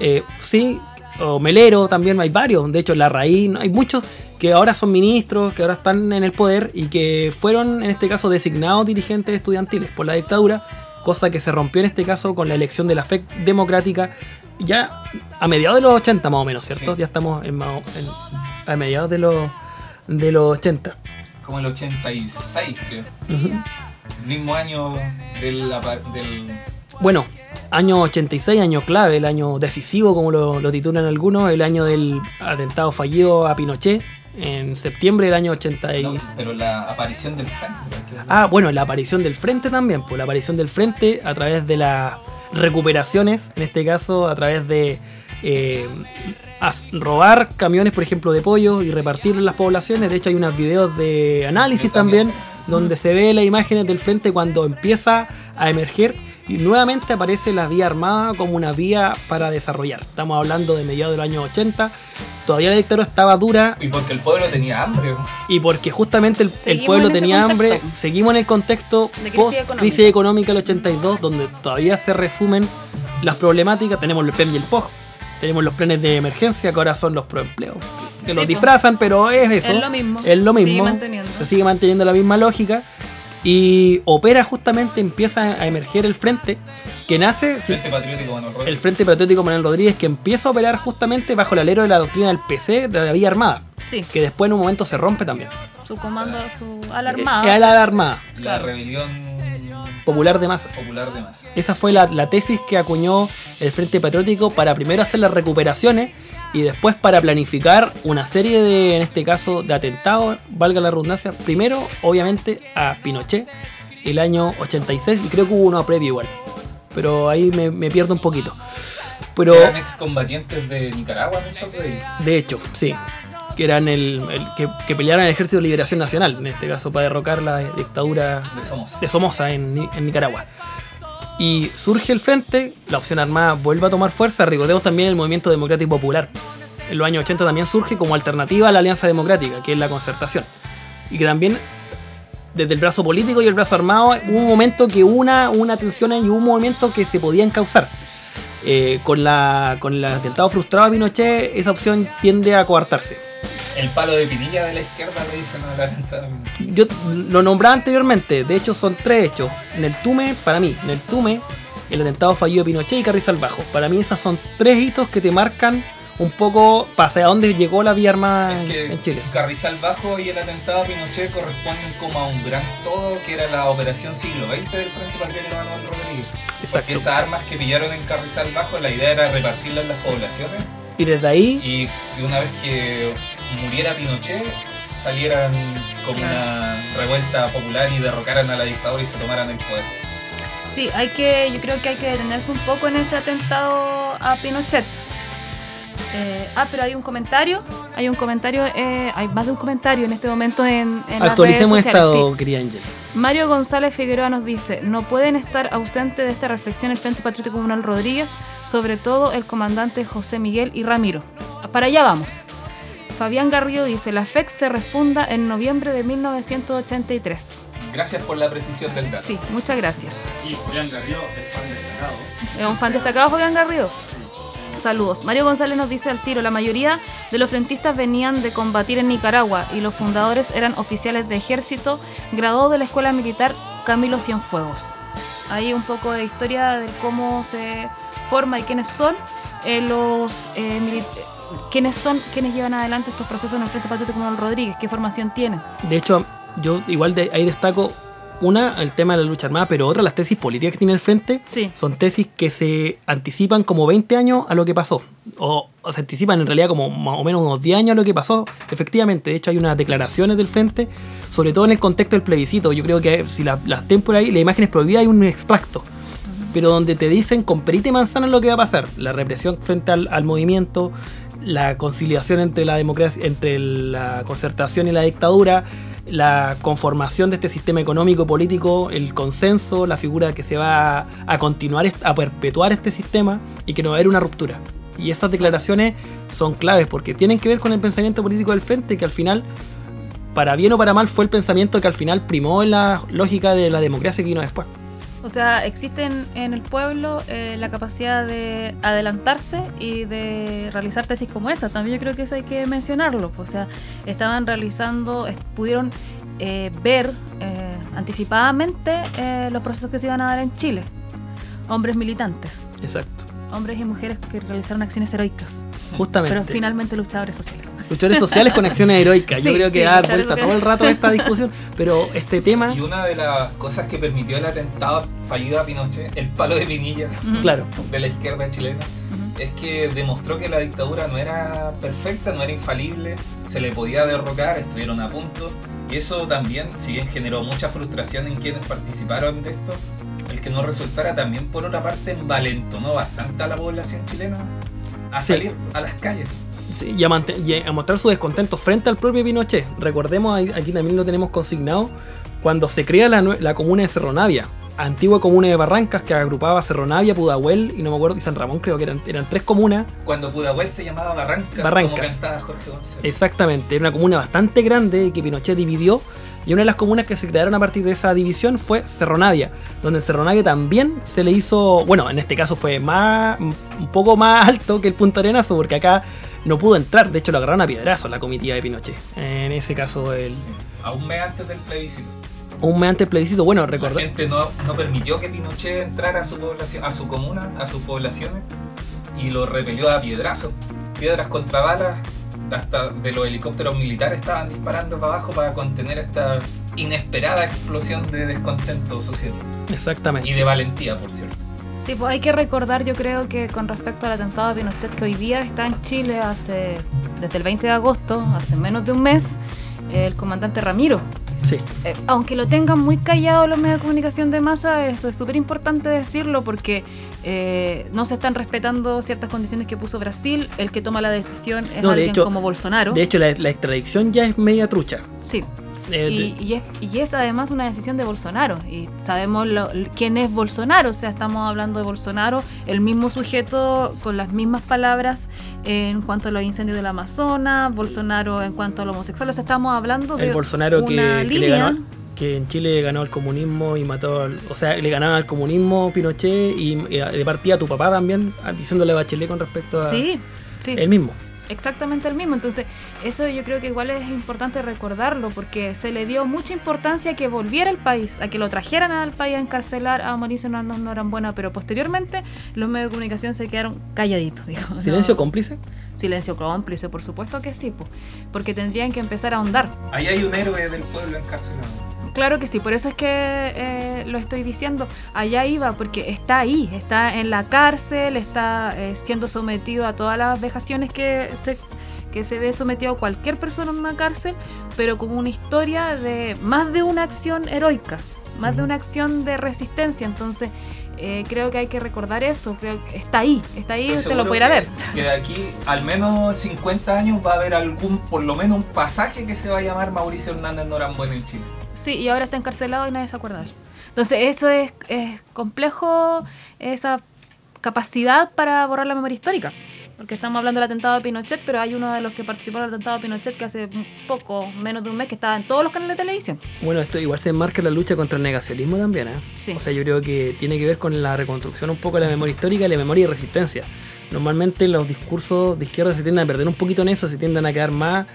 Eh, sí, o Melero también, hay varios. De hecho, La Raíz, hay muchos que ahora son ministros, que ahora están en el poder y que fueron, en este caso, designados dirigentes estudiantiles por la dictadura, cosa que se rompió en este caso con la elección de la FEC democrática ya a mediados de los 80 más o menos, ¿cierto? Ya estamos en, en- a mediados de los, de los 80. Como el 86, creo. Ujú. Mismo año del, del Bueno, año 86, año clave, el año decisivo, como lo, lo titulan algunos, el año del atentado fallido a Pinochet, en septiembre del año 80 y... pero la aparición del frente. Ah, bueno, la aparición del frente también, pues la aparición del frente a través de las recuperaciones, en este caso a través de eh, as- robar camiones, por ejemplo, de pollo y repartirlo en las poblaciones. De hecho, hay unos videos de análisis también, donde se ve las imágenes del frente cuando empieza a emerger y nuevamente aparece la vía armada como una vía para desarrollar. Estamos hablando de mediados del año 80. Todavía la dictadura estaba dura, Y porque el pueblo tenía hambre. y porque justamente el, pueblo tenía hambre, seguimos en el contexto De crisis post económica. crisis económica del 82, donde todavía se resumen las problemáticas. Tenemos el PEM y el POG, tenemos los planes de emergencia que ahora son los proempleos, que Sí, los disfrazan, pero es eso. Es lo mismo. Es lo Sigue mismo. manteniendo. Se sigue manteniendo la misma lógica. Y opera justamente, empieza a emerger el frente que nace. Frente Patriótico Manuel Rodríguez. El Frente Patriótico Manuel Rodríguez que empieza a operar justamente bajo el alero de la doctrina del PC de la Vía Armada. Sí. Que después en un momento se rompe también. Su comando, su ala Eh, armada. Es a la armada. La rebelión Popular de masas. popular de masa. Esa fue la, la tesis que acuñó el Frente Patriótico para primero hacer las recuperaciones y después para planificar una serie de, en este caso, de atentados, valga la redundancia, primero, obviamente, a Pinochet el año 86 y creo que hubo uno previo igual. Pero ahí me, me pierdo un poquito. Pero, Eran excombatientes de Nicaragua, muchos de ellos. de hecho, sí. Que eran el, el- que, que pelearon el Ejército de Liberación Nacional, en este caso para derrocar la dictadura De Somoza. de Somoza en, Ni- en Nicaragua. Y surge el frente, la opción armada vuelve a tomar fuerza. Recordemos también el movimiento democrático popular. En los años 80 también surge como alternativa a la Alianza Democrática, que es la concertación. Y que también, desde el brazo político y el brazo armado, hubo un momento que una, una tensión y un movimiento que se podían causar. Eh, con, la, con el atentado frustrado a Pinochet, esa opción tiende a coartarse. El palo de pinilla de la izquierda le dicen a la atentado. Yo lo nombraba anteriormente, de hecho son tres hechos. En el Tume, para mí, en el Tume, el atentado fallido de Pinochet y Carrizal Bajo. Para mí esas son tres hitos que te marcan un poco hacia dónde llegó la vía armada Que en Chile. Carrizal Bajo y el atentado a Pinochet corresponden como a un gran todo que era la operación siglo XX del Frente Patriótico Manuel Rodríguez. Exacto. Porque esas armas que pillaron en Carrizal Bajo, la idea era repartirlas en las poblaciones Y desde ahí, y, y una vez que muriera Pinochet, salieran como una revuelta popular y derrocaran a la dictadura y se tomaran el poder. Sí, hay que, yo creo que hay que detenerse un poco en ese atentado a Pinochet. Eh, ah, pero hay un comentario, hay un comentario, eh, hay más de un comentario en este momento en, en las actualicemos redes sociales, estado, sí. querida. Mario González Figueroa nos dice, no pueden estar ausentes de esta reflexión el Frente Patriótico Comunal Rodríguez, sobre todo el comandante José Miguel y Ramiro. Para allá vamos. Fabián Garrido dice, la FEC se refunda en noviembre de 1983. Gracias por la precisión del dato. Sí, muchas gracias. Y Julián Garrido es fan destacado. Es un fan destacado Fabián Garrido. Saludos. Mario González nos dice al tiro, la mayoría de los frentistas venían de combatir en Nicaragua y los fundadores eran oficiales de ejército graduados de la Escuela Militar Camilo Cienfuegos. Ahí un poco de historia de cómo se forma y quiénes son eh, los eh, quiénes son quienes llevan adelante estos procesos en el Frente Patriótico Manuel Rodríguez, qué formación tienen. De hecho, yo igual de, ahí destaco una, el tema de la lucha armada, pero otra, las tesis políticas que tiene el frente, Sí. son tesis que se anticipan como 20 años a lo que pasó. O, o se anticipan en realidad como más o menos unos 10 años a lo que pasó. Efectivamente, de hecho hay unas declaraciones del frente, sobre todo en el contexto del plebiscito. Yo creo que si la- las ten por ahí, la imagen es prohibida, hay un extracto. Pero donde te dicen con perita y manzana lo que va a pasar. La represión frente al, al movimiento, la conciliación entre la democracia, entre la concertación y la dictadura, la conformación de este sistema económico político, el consenso, la figura que se va a, continuar, a perpetuar este sistema y que no va a haber una ruptura. Y esas declaraciones son claves porque tienen que ver con el pensamiento político del frente, que al final, para bien o para mal, fue el pensamiento que al final primó en la lógica de la democracia que vino después. O sea, existe en, el pueblo eh, la capacidad de adelantarse y de realizar tesis como esa. También yo creo que eso hay que mencionarlo. O sea, estaban realizando, pudieron eh, ver eh, anticipadamente eh, los procesos que se iban a dar en Chile. Hombres militantes, Exacto. Hombres y mujeres que realizaron acciones heroicas. Justamente. Pero finalmente luchadores sociales. Luchadores sociales con acciones heroicas. Yo Sí, creo que sí, dar vuelta todo el rato a esta discusión. Pero este tema, Y una de las cosas que permitió el atentado fallido a Pinochet, el palo de Pinilla Ujú. Claro. de la izquierda chilena, es que demostró que la dictadura no era perfecta, no era infalible, se le podía derrocar, estuvieron a punto. Y eso también, si bien generó mucha frustración en quienes participaron de esto, el que no resultara también por otra parte envalentonó bastante a la población chilena a Sí. salir a las calles. sí, y, a y a mostrar su descontento frente al propio Pinochet. Recordemos, aquí también lo tenemos consignado, cuando se crea la, la comuna de Cerro Navia, antigua comuna de Barrancas que agrupaba Cerro Navia, Pudahuel y no me acuerdo, y San Ramón, creo que eran, eran tres comunas. Cuando Pudahuel se llamaba Barrancas, Barrancas. como cantaba Jorge González. Exactamente, era una comuna bastante grande que Pinochet dividió. Y una de las comunas que se crearon a partir de esa división fue Cerro Navia, donde en Cerro Navia también se le hizo, bueno, en este caso fue más, un poco más alto que el Punta Arenazo, porque acá no pudo entrar, de hecho lo agarraron a piedrazo la comitiva de Pinochet. En ese caso, el, A un mes antes del plebiscito. un mes antes del plebiscito, bueno, La recordé. gente no, no permitió que Pinochet entrara a su población, a su comuna, a sus poblaciones, y lo repelió a piedrazos. Piedras contra balas, hasta de los helicópteros militares estaban disparando para abajo para contener esta inesperada explosión de descontento social. Exactamente. Y de valentía, por cierto. Sí, pues hay que recordar, yo creo que con respecto al atentado de Pinochet, que hoy día está en Chile hace, desde el 20 de agosto, hace menos de un mes, el comandante Ramiro. Sí. Eh, aunque lo tengan muy callado los medios de comunicación de masa, eso es súper importante decirlo porque eh, no se están respetando ciertas condiciones que puso Brasil. El que toma la decisión es No, de alguien hecho- como Bolsonaro. De hecho, la, la extradición ya es media trucha. Sí. Eh, Y, de- y es, y es además una decisión de Bolsonaro. Y sabemos lo- quién es Bolsonaro. O sea, estamos hablando de Bolsonaro, el mismo sujeto con las mismas palabras en cuanto a los incendios del Amazonas, Bolsonaro en cuanto a los homosexuales. O sea, estamos hablando de el Bolsonaro que, le ganó que en Chile ganó al comunismo y mató al, o sea le ganaron al comunismo Pinochet y, y de partida a tu papá también diciéndole a Bachelet con respecto a Sí, sí. el mismo Exactamente el mismo. Entonces, eso yo creo que igual es importante recordarlo porque se le dio mucha importancia a que volviera al país, a que lo trajeran al país a encarcelar a Mauricio Hernández Norambuena, pero posteriormente los medios de comunicación se quedaron calladitos, [LAUGHS] digamos. silencio No- cómplice Silencio cómplice, por supuesto que sí, po, porque tendrían que empezar a ahondar. Ahí hay un héroe del pueblo encarcelado. Claro que sí, por eso es que eh, lo estoy diciendo. Allá iba, porque está ahí, está en la cárcel, está eh, siendo sometido a todas las vejaciones que se, que se ve sometido a cualquier persona en una cárcel, pero como una historia de más de una acción heroica, más de una acción de resistencia. Entonces, eh, creo que hay que recordar eso. Creo que está ahí, está ahí, Estoy usted lo seguro puede ir a ver. que- [LAUGHS] Que de aquí al menos 50 años va a haber algún, por lo menos un pasaje que se va a llamar Mauricio Hernández Norambuena en Chile. Sí, y ahora está encarcelado y nadie se acuerda de él. Entonces, eso es, es complejo, esa capacidad para borrar la memoria histórica. Porque estamos hablando del atentado de Pinochet, pero hay uno de los que participó en el atentado de Pinochet que hace poco, menos de un mes, que estaba en todos los canales de televisión. bueno esto igual se enmarca en la lucha contra el negacionismo también ¿eh? Sí. o sea yo creo que tiene que ver con la reconstrucción un poco de la memoria histórica y la memoria de resistencia normalmente los discursos de izquierda se tienden a perder un poquito en eso se tienden a quedar más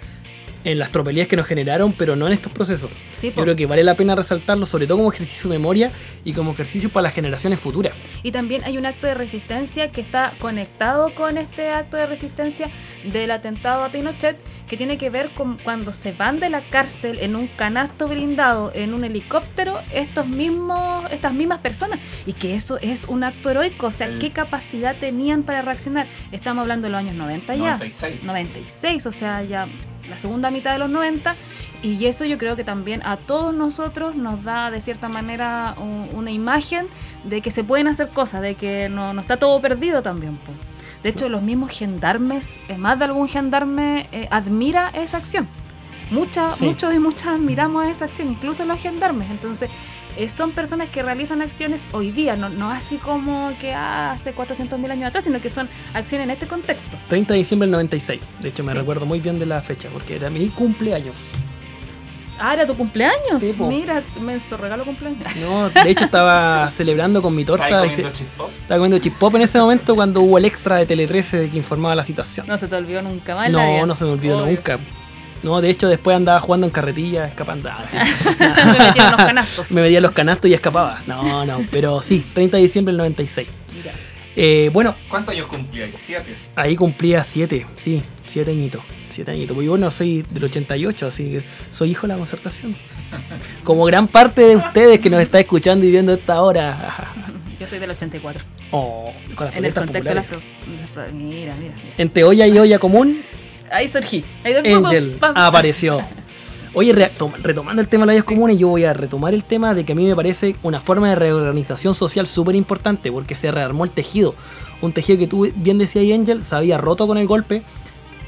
en las tropelías que nos generaron, pero no en estos procesos. Sí, Yo creo que vale la pena resaltarlo, sobre todo como ejercicio de memoria y como ejercicio para las generaciones futuras. Y también hay un acto de resistencia que está conectado con este acto de resistencia del atentado a Pinochet, que tiene que ver con cuando se van de la cárcel en un canasto blindado, en un helicóptero, estos mismos, estas mismas personas, y que eso es un acto heroico, o sea, El- qué capacidad tenían para reaccionar. Estamos hablando de los años 90 ya. 96. 96, o sea, ya la segunda mitad de los 90, y eso yo creo que también a todos nosotros nos da de cierta manera un- una imagen de que se pueden hacer cosas, de que no, no está todo perdido también. De hecho, los mismos gendarmes, eh, más de algún gendarme eh, admira esa acción. Mucha- Sí. Muchos y muchas admiramos esa acción, incluso los gendarmes. Entonces, eh, son personas que realizan acciones hoy día, no, no así como que hace 400.000 años atrás, sino que son acciones en este contexto. 30 de diciembre del 96. De hecho, me Sí. recuerdo muy bien de la fecha, porque era mi cumpleaños. Ah, era tu cumpleaños. Sí. Mira, me regalo cumpleaños. [LAUGHS] No, de hecho estaba celebrando con mi torta. ¿Estáis y comiendo chispop? Estaba comiendo chispop en ese momento cuando hubo el extra de Tele 13 que informaba la situación. No se te olvidó nunca más. No, no se me olvidó Obvio. nunca. No, de hecho después andaba jugando en carretilla, escapando. Ah. [LAUGHS] Me metía en los canastos. Me metía en los canastos y escapaba. No, no, pero sí, 30 de diciembre del 96. Mira. Eh, bueno, ¿Cuántos años cumplíais? ¿Siete? ahí cumplía 7, sí, 7 añitos. 7 añitos. Porque yo no soy del 88, así que soy hijo de la concertación. [LAUGHS] Como gran parte de ustedes que nos está escuchando y viendo esta hora. [LAUGHS] Yo soy del 84. Oh, con las En el contexto de las Mira, mira. Entre olla y olla común, Ahí surgí. Ahí Angel pam, pam. apareció. Oye, re- tom- retomando el tema de los ollas comunes, yo voy a retomar el tema de que a mí me parece una forma de reorganización social súper importante, porque se rearmó el tejido. Un tejido que tú bien decías, Angel, se había roto con el golpe,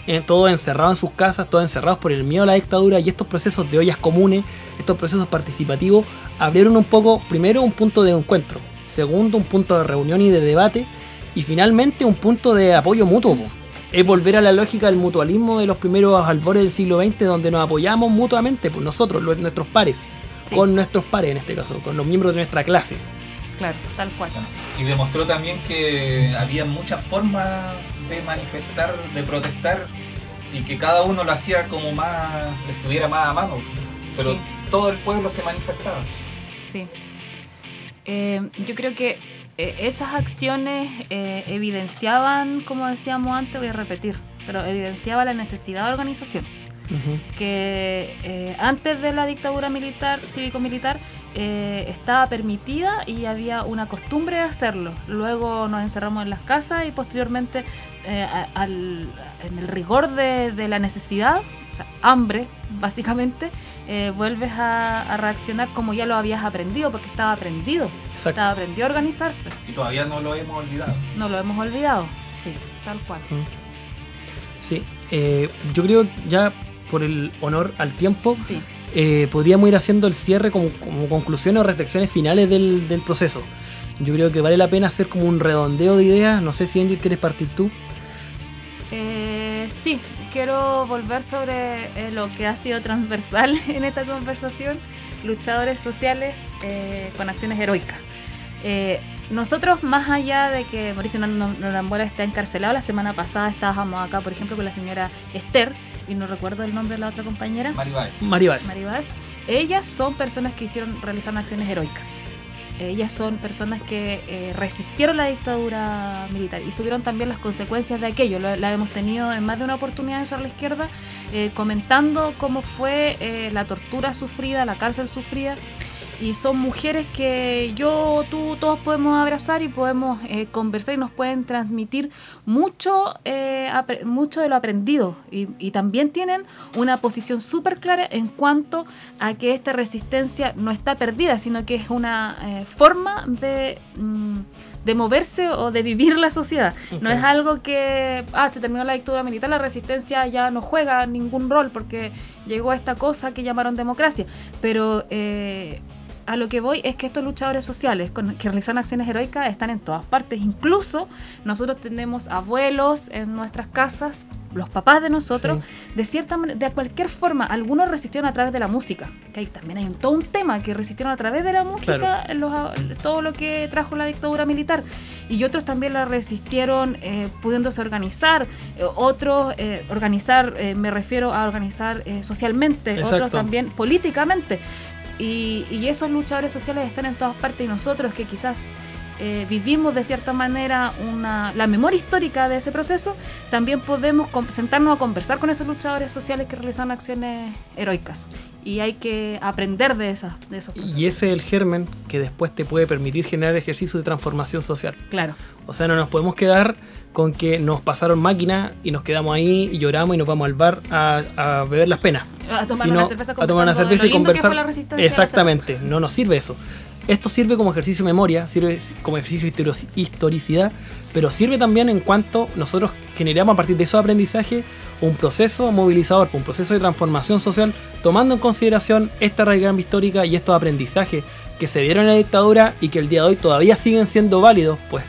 eh, todos encerrados en sus casas, todos encerrados por el miedo a la dictadura, y estos procesos de ollas comunes, estos procesos participativos, abrieron un poco, primero, un punto de encuentro, segundo, un punto de reunión y de debate, y finalmente un punto de apoyo mutuo. Es volver a la lógica del mutualismo de los primeros albores del siglo XX, donde nos apoyamos mutuamente, pues nosotros, los- nuestros pares, Sí. con nuestros pares en este caso, con los miembros de nuestra clase. Claro, tal cual. Y demostró también que había muchas formas de manifestar, de protestar, y que cada uno lo hacía como más, estuviera más a mano. Pero Sí. todo el pueblo se manifestaba. Sí. Eh, yo creo que eh, esas acciones eh, evidenciaban, como decíamos antes, voy a repetir, pero evidenciaba la necesidad de organización. que eh, antes de la dictadura militar, cívico-militar, eh, estaba permitida y había una costumbre de hacerlo. Luego nos encerramos en las casas y posteriormente, al- en el rigor de, de la necesidad, o sea, hambre, básicamente, eh, vuelves a, a reaccionar como ya lo habías aprendido, porque estaba aprendido. Exacto. Estaba aprendido a organizarse. Y todavía no lo hemos olvidado. No lo hemos olvidado. Sí, tal cual. Sí, eh, yo creo ya por el honor al tiempo, Sí. eh, podríamos ir haciendo el cierre como, como conclusiones o reflexiones finales del, del proceso. Yo creo que vale la pena hacer como un redondeo de ideas. No sé si Angel quieres partir tú. Eh, sí, quiero volver sobre eh, lo que ha sido transversal [LAUGHS] en esta conversación, luchadores sociales eh, con acciones heroicas. Eh, nosotros, más allá de que Mauricio Norambuena está encarcelado, la semana pasada estábamos acá, por ejemplo, con la señora Esther, y no recuerdo el nombre de la otra compañera. Maribáez. Maribáez. Ellas son personas que hicieron, realizaron acciones heroicas. Ellas son personas que eh, resistieron la dictadura militar y subieron también las consecuencias de aquello. Lo- la hemos tenido en más de una oportunidad en Sobre la Izquierda, eh, comentando cómo fue eh, la tortura sufrida, la cárcel sufrida. Y son mujeres que yo, tú, todos podemos abrazar y podemos eh, conversar y nos pueden transmitir mucho, eh, mucho de lo aprendido. Y, y también tienen una posición súper clara en cuanto a que esta resistencia no está perdida, sino que es una eh, forma de, mm, de moverse o de vivir la sociedad. No es algo que, ah, se terminó la dictadura militar, la resistencia ya no juega ningún rol porque llegó a esta cosa que llamaron democracia. Pero eh, a lo que voy es que estos luchadores sociales con- que realizan acciones heroicas están en todas partes. Incluso nosotros tenemos abuelos en nuestras casas, los papás de nosotros, de cierta manera, de cualquier forma, algunos resistieron a través de la música, que ahí también hay un, todo un tema que resistieron a través de la música Claro. los- todo lo que trajo la dictadura militar y otros también la resistieron eh, pudiéndose organizar eh, otros eh, organizar eh, me refiero a organizar eh, socialmente Exacto. otros también políticamente y, y esos luchadores sociales están en todas partes y nosotros que quizás eh, vivimos de cierta manera una, la memoria histórica de ese proceso, también podemos sentarnos a conversar con esos luchadores sociales que realizan acciones heroicas. Y hay que aprender de, esas, de esos procesos. Y ese es el germen que después te puede permitir generar ejercicio de transformación social. Claro. O sea, no nos podemos quedar con que nos pasaron máquina y nos quedamos ahí y lloramos y nos vamos al bar a, a beber las penas. A tomar Sino una cerveza a tomar una cerveza y conversar. Exactamente, no nos sirve eso. Esto sirve como ejercicio de memoria, sirve como ejercicio de histori- historicidad, pero sirve también en cuanto nosotros generamos a partir de esos aprendizajes un proceso movilizador, un proceso de transformación social, tomando en consideración esta radical histórica y estos aprendizajes que se dieron en la dictadura y que el día de hoy todavía siguen siendo válidos, pues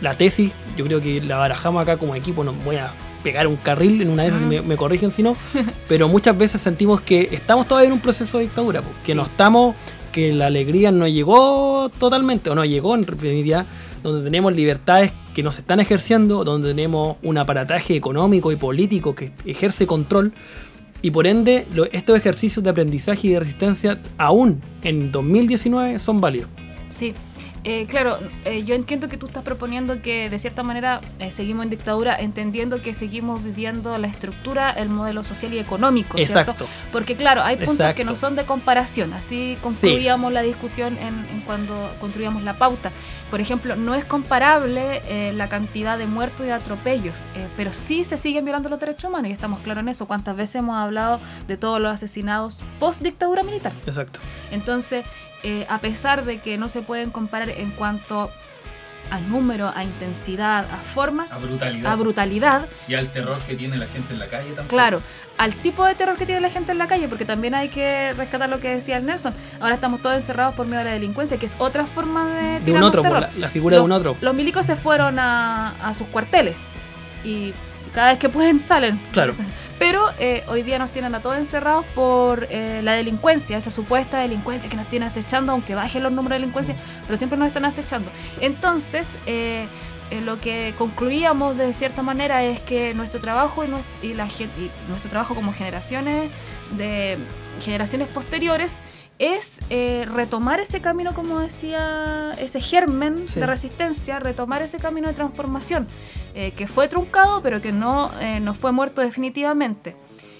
la tesis, yo creo que la barajamos acá como equipo, no voy a pegar un carril en una de esas y me, me corrigen si no, [LAUGHS] pero muchas veces sentimos que estamos todavía en un proceso de dictadura, que no estamos, que la alegría no llegó totalmente, o no llegó en realidad, donde tenemos libertades que nos están ejerciendo, donde tenemos un aparataje económico y político que ejerce control, y por ende lo- estos ejercicios de aprendizaje y de resistencia aún en 2019 son válidos. Sí, eh, claro, eh, yo entiendo que tú estás proponiendo que de cierta manera eh, seguimos en dictadura, entendiendo que seguimos viviendo la estructura, el modelo social y económico, ¿cierto? Exacto. Porque claro, hay puntos que no son de comparación, así concluíamos la discusión en, en cuando construíamos la pauta. Por ejemplo, no es comparable eh, la cantidad de muertos y de atropellos, eh, pero sí se siguen violando los derechos humanos y estamos claros en eso. ¿Cuántas veces hemos hablado de todos los asesinados post dictadura militar? Exacto. Entonces, eh, a pesar de que no se pueden comparar en cuanto a número, a intensidad, a formas, A brutalidad. a brutalidad, Y al terror que tiene la gente en la calle también. Claro, al tipo de terror que tiene la gente en la calle, porque también hay que rescatar lo que decía el Nelson. Ahora estamos todos encerrados por miedo a la delincuencia, que es otra forma de. De un otro, por terror. la- la figura de un otro. Los milicos se fueron a, a sus cuarteles y cada vez que pueden salen. Claro. Pero eh, hoy día nos tienen a todos encerrados por eh, la delincuencia, esa supuesta delincuencia que nos tiene acechando, aunque bajen los números de delincuencia, pero siempre nos están acechando. Entonces, eh, eh, lo que concluíamos de cierta manera es que nuestro trabajo y, nues- y la, gen- y nuestro trabajo como generaciones de generaciones posteriores es eh, retomar ese camino, como decía, ese germen Sí. de resistencia, retomar ese camino de transformación, eh, que fue truncado, pero que no, eh, no fue muerto definitivamente.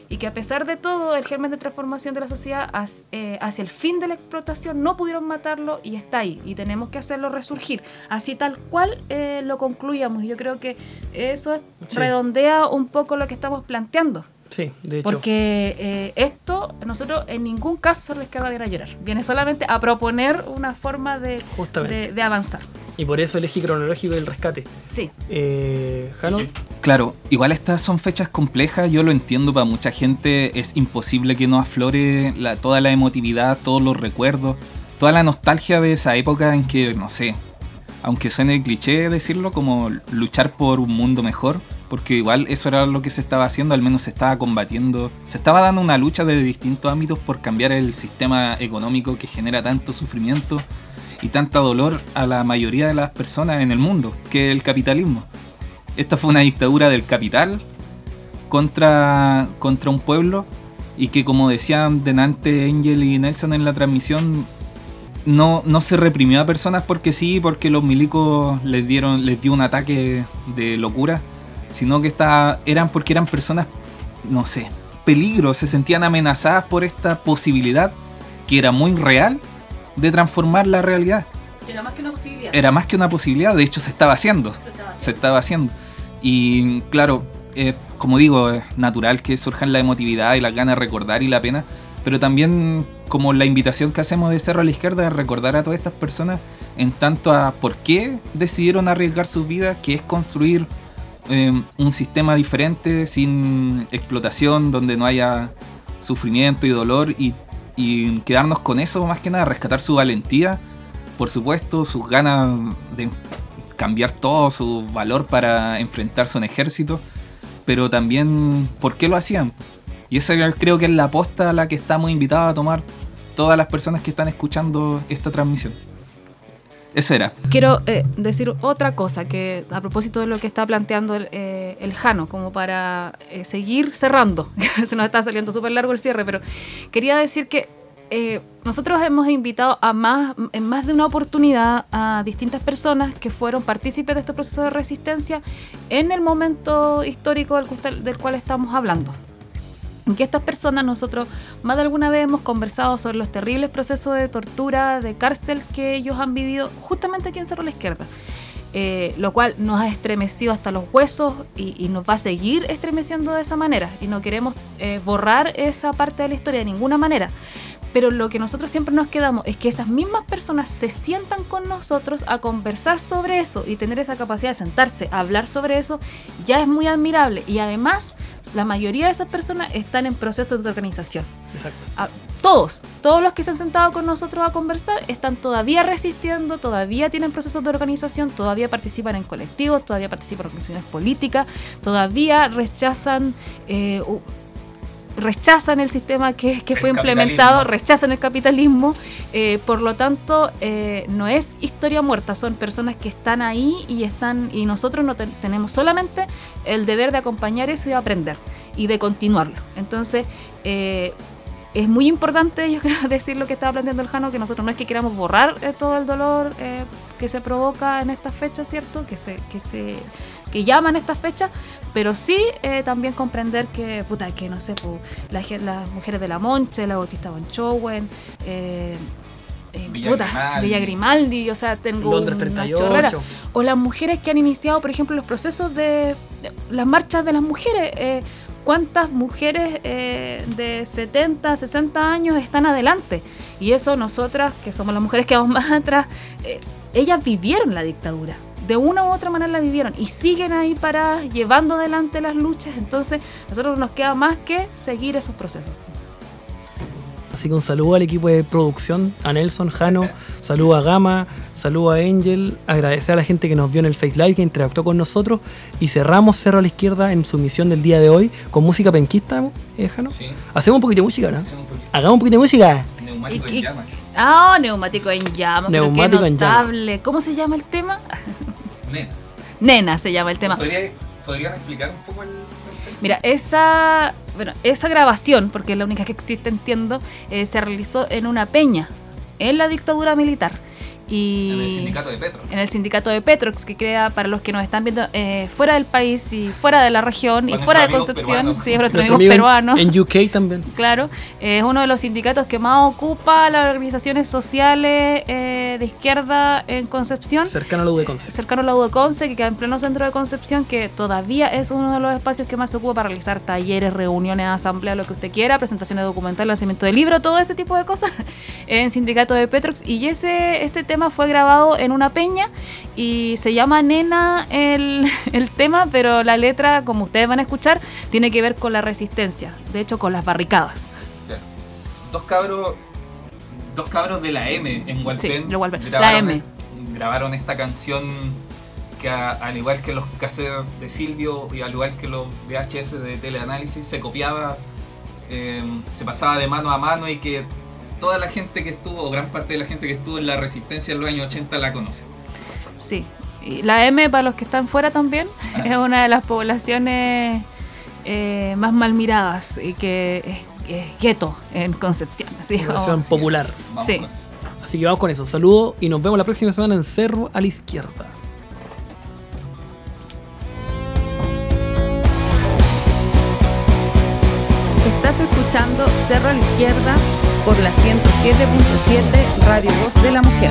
Y que a pesar de todo, el germen de transformación de la sociedad hacia, hacia el fin de la explotación no pudieron matarlo y está ahí. Y tenemos que hacerlo resurgir. Así tal cual eh, lo concluíamos. Y yo creo que eso Sí. redondea un poco lo que estamos planteando. Sí, de hecho. Porque eh, esto, nosotros en ningún caso la izquierda viene a llorar. Viene solamente a proponer una forma de, de, de avanzar. Y por eso el eje cronológico del rescate. Sí. Eh, Jano, Claro, igual estas son fechas complejas, yo lo entiendo, para mucha gente es imposible que no aflore la- toda la emotividad, todos los recuerdos, toda la nostalgia de esa época en que, no sé, aunque suene cliché decirlo, como luchar por un mundo mejor, porque igual eso era lo que se estaba haciendo, al menos se estaba combatiendo, se estaba dando una lucha de distintos ámbitos por cambiar el sistema económico que genera tanto sufrimiento y tanta dolor a la mayoría de las personas en el mundo, que es el capitalismo. Esta fue una dictadura del capital contra, contra un pueblo y que como decían delante Angel y Nelson en la transmisión, no, no se reprimió a personas porque sí, porque los milicos les dieron, les dio un ataque de locura, sino que está, eran porque eran personas, no sé, peligro, se sentían amenazadas por esta posibilidad que era muy real de transformar la realidad Era más que una posibilidad. era más que una posibilidad, de hecho se estaba haciendo. Se estaba haciendo. Y claro, eh, como digo, es natural que surjan la emotividad y las ganas de recordar y la pena, pero también como la invitación que hacemos de Cerro a la Izquierda es recordar a todas estas personas en tanto a por qué decidieron arriesgar sus vidas, que es construir eh, un sistema diferente, sin explotación, donde no haya sufrimiento y dolor y, y quedarnos con eso más que nada, rescatar su valentía por supuesto, sus ganas de cambiar todo su valor para enfrentarse a un ejército, pero también por qué lo hacían. Y esa creo que es la aposta a la que estamos invitados a tomar todas las personas que están escuchando esta transmisión. Eso era. Quiero eh, decir otra cosa que a propósito de lo que está planteando el, eh, el Jano, como para eh, seguir cerrando. [LAUGHS] Se nos está saliendo súper largo el cierre, pero quería decir que eh, nosotros hemos invitado a más, en más de una oportunidad a distintas personas que fueron partícipes de este proceso de resistencia en el momento histórico del cual estamos hablando. Que estas personas nosotros más de alguna vez hemos conversado sobre los terribles procesos de tortura, de cárcel que ellos han vivido justamente aquí en Cerro La Izquierda. Eh, lo cual nos ha estremecido hasta los huesos y, y nos va a seguir estremeciendo de esa manera. Y no queremos eh, borrar esa parte de la historia de ninguna manera. Pero lo que nosotros siempre nos quedamos es que esas mismas personas se sientan con nosotros a conversar sobre eso y tener esa capacidad de sentarse a hablar sobre eso ya es muy admirable. Y además, la mayoría de esas personas están en procesos de organización. Exacto. A- todos, todos los que se han sentado con nosotros a conversar están todavía resistiendo, todavía tienen procesos de organización, todavía participan en colectivos, todavía participan en organizaciones políticas, todavía rechazan eh, rechazan el sistema que, que fue El implementado, rechazan el capitalismo, eh, por lo tanto eh, no es historia muerta, son personas que están ahí y están y nosotros no ten- tenemos solamente el deber de acompañar eso y aprender y de continuarlo. Entonces eh, es muy importante, yo [LAUGHS] creo, decir lo que estaba planteando el Jano, que nosotros no es que queramos borrar eh, todo el dolor eh, que se provoca en estas fechas, ¿cierto? Que se, que se que llaman estas fechas, pero sí eh, también comprender que, puta, que no sé, pu, la gen- las mujeres de la Monche, la Bautista Bonchowen, eh, eh, Villa puta, Grimaldi. Villa Grimaldi, o sea, tengo Londres una 38. chorrera. O las mujeres que han iniciado, por ejemplo, los procesos de, de las marchas de las mujeres. ¿Cuántas mujeres eh, de 70, 60 años están adelante? Y eso nosotras, que somos las mujeres que vamos [LAUGHS] más atrás, eh, ellas vivieron la dictadura. De una u otra manera la vivieron y siguen ahí paradas, llevando adelante las luchas. Entonces, nosotros no nos queda más que seguir esos procesos. Así que un saludo al equipo de producción, a Nelson, Jano, saludo a Gama, saludo a Angel, agradecer a la gente que nos vio en el Face Live, que interactuó con nosotros y cerramos Cerro a la Izquierda en su misión del día de hoy con música penquista, ¿eh, Jano? Sí. Hacemos un poquito de música, ¿no? Hacemos un poquito. Hagamos un poquito de música. Neumático en llamas. Ah, neumático en llamas. pero qué Neumático en llamas. ¿Cómo se llama el tema? Nena, Nena se llama el tema. ¿podría- ¿podrían explicar un poco el, Mira, esa, bueno, esa grabación, porque es la única que existe, entiendo, eh, se realizó en una peña, en la dictadura militar. Y en el sindicato de Petro? en el sindicato de Petrox, que crea, para los que nos están viendo eh, fuera del país y fuera de la región y fuera de Concepción, sí, Nuestro amigo en- peruanos. En, UK también. Claro, eh, es uno de los sindicatos que más ocupa las organizaciones sociales eh, de izquierda en Concepción Cercano a la U de Conce. cercano a la U de Conce, que queda en pleno centro de Concepción, que todavía es uno de los espacios que más se ocupa para realizar talleres, reuniones, asambleas, lo que usted quiera, presentaciones documentales, lanzamiento de libro, todo ese tipo de cosas [LAUGHS] en Sindicato de Petrox. Y ese, ese tema fue grabado en una peña y se llama Nena el, [LAUGHS] el tema, pero la letra, como ustedes van a escuchar, tiene que ver con la resistencia, de hecho con las barricadas. Dos cabros, dos cabros de la M en de Hualpén. grabaron, La M. grabaron esta canción que a- al igual que los cassettes de Silvio y al igual que los VHS de teleanálisis se copiaba, eh, se pasaba de mano a mano y que toda la gente que estuvo, o gran parte de la gente que estuvo en la resistencia en los años 80 la conoce. Sí. Y la M, para los que están fuera también, es una de las poblaciones eh, más mal miradas y que es, es gueto en Concepción. Así como- Población popular. Sí. Así que vamos con eso. Saludos y nos vemos la próxima semana en Cerro a la Izquierda. Estás escuchando Cerro a la Izquierda por la 107.7 Radio Voz de la Mujer.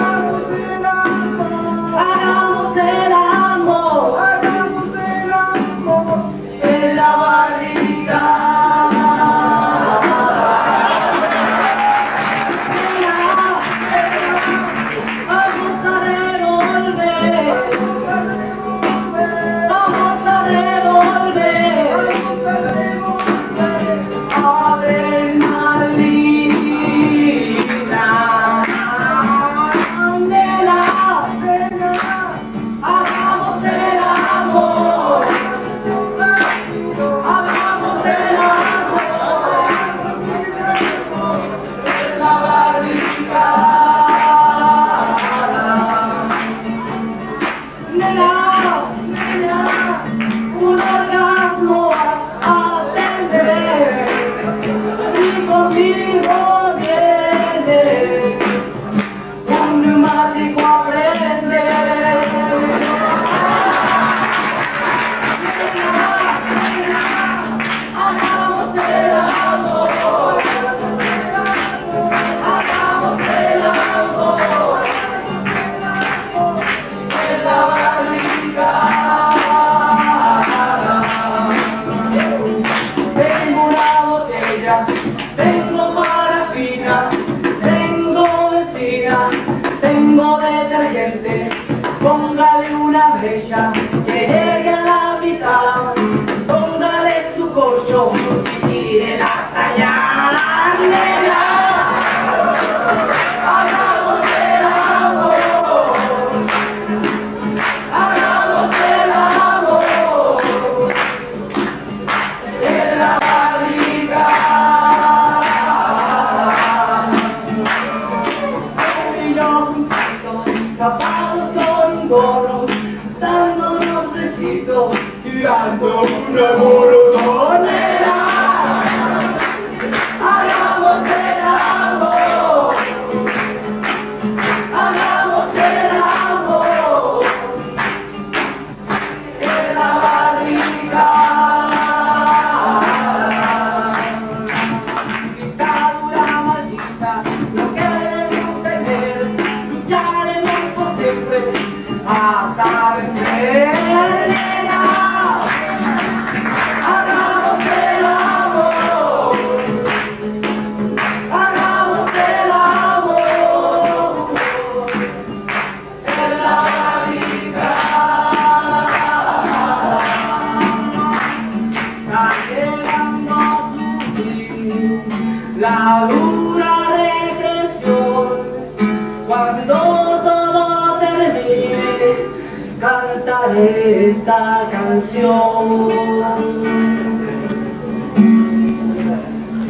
esta canción.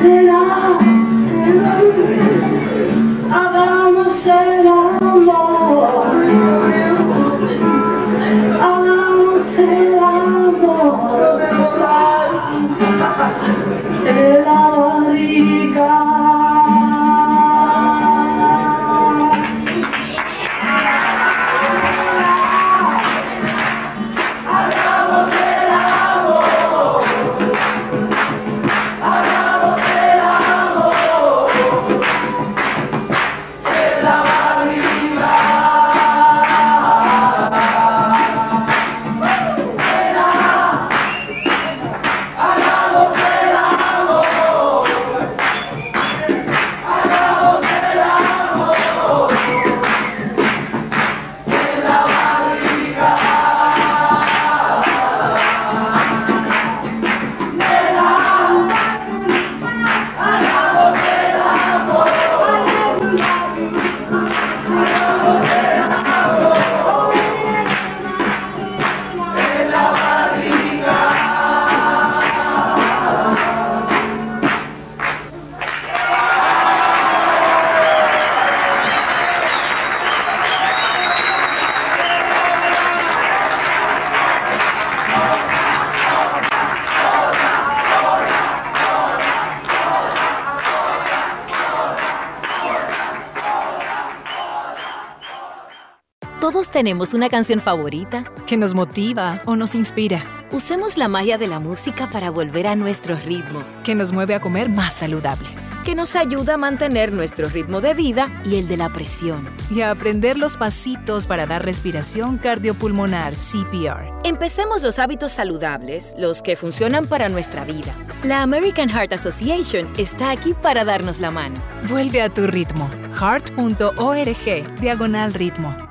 Será, será, tenemos una canción favorita que nos motiva o nos inspira. Usemos la magia de la música para volver a nuestro ritmo, que nos mueve a comer más saludable, que nos ayuda a mantener nuestro ritmo de vida y el de la presión, y a aprender los pasitos para dar respiración cardiopulmonar CPR. Empecemos los hábitos saludables, los que funcionan para nuestra vida. La American Heart Association está aquí para darnos la mano. Vuelve a tu ritmo. heart.org, diagonal ritmo.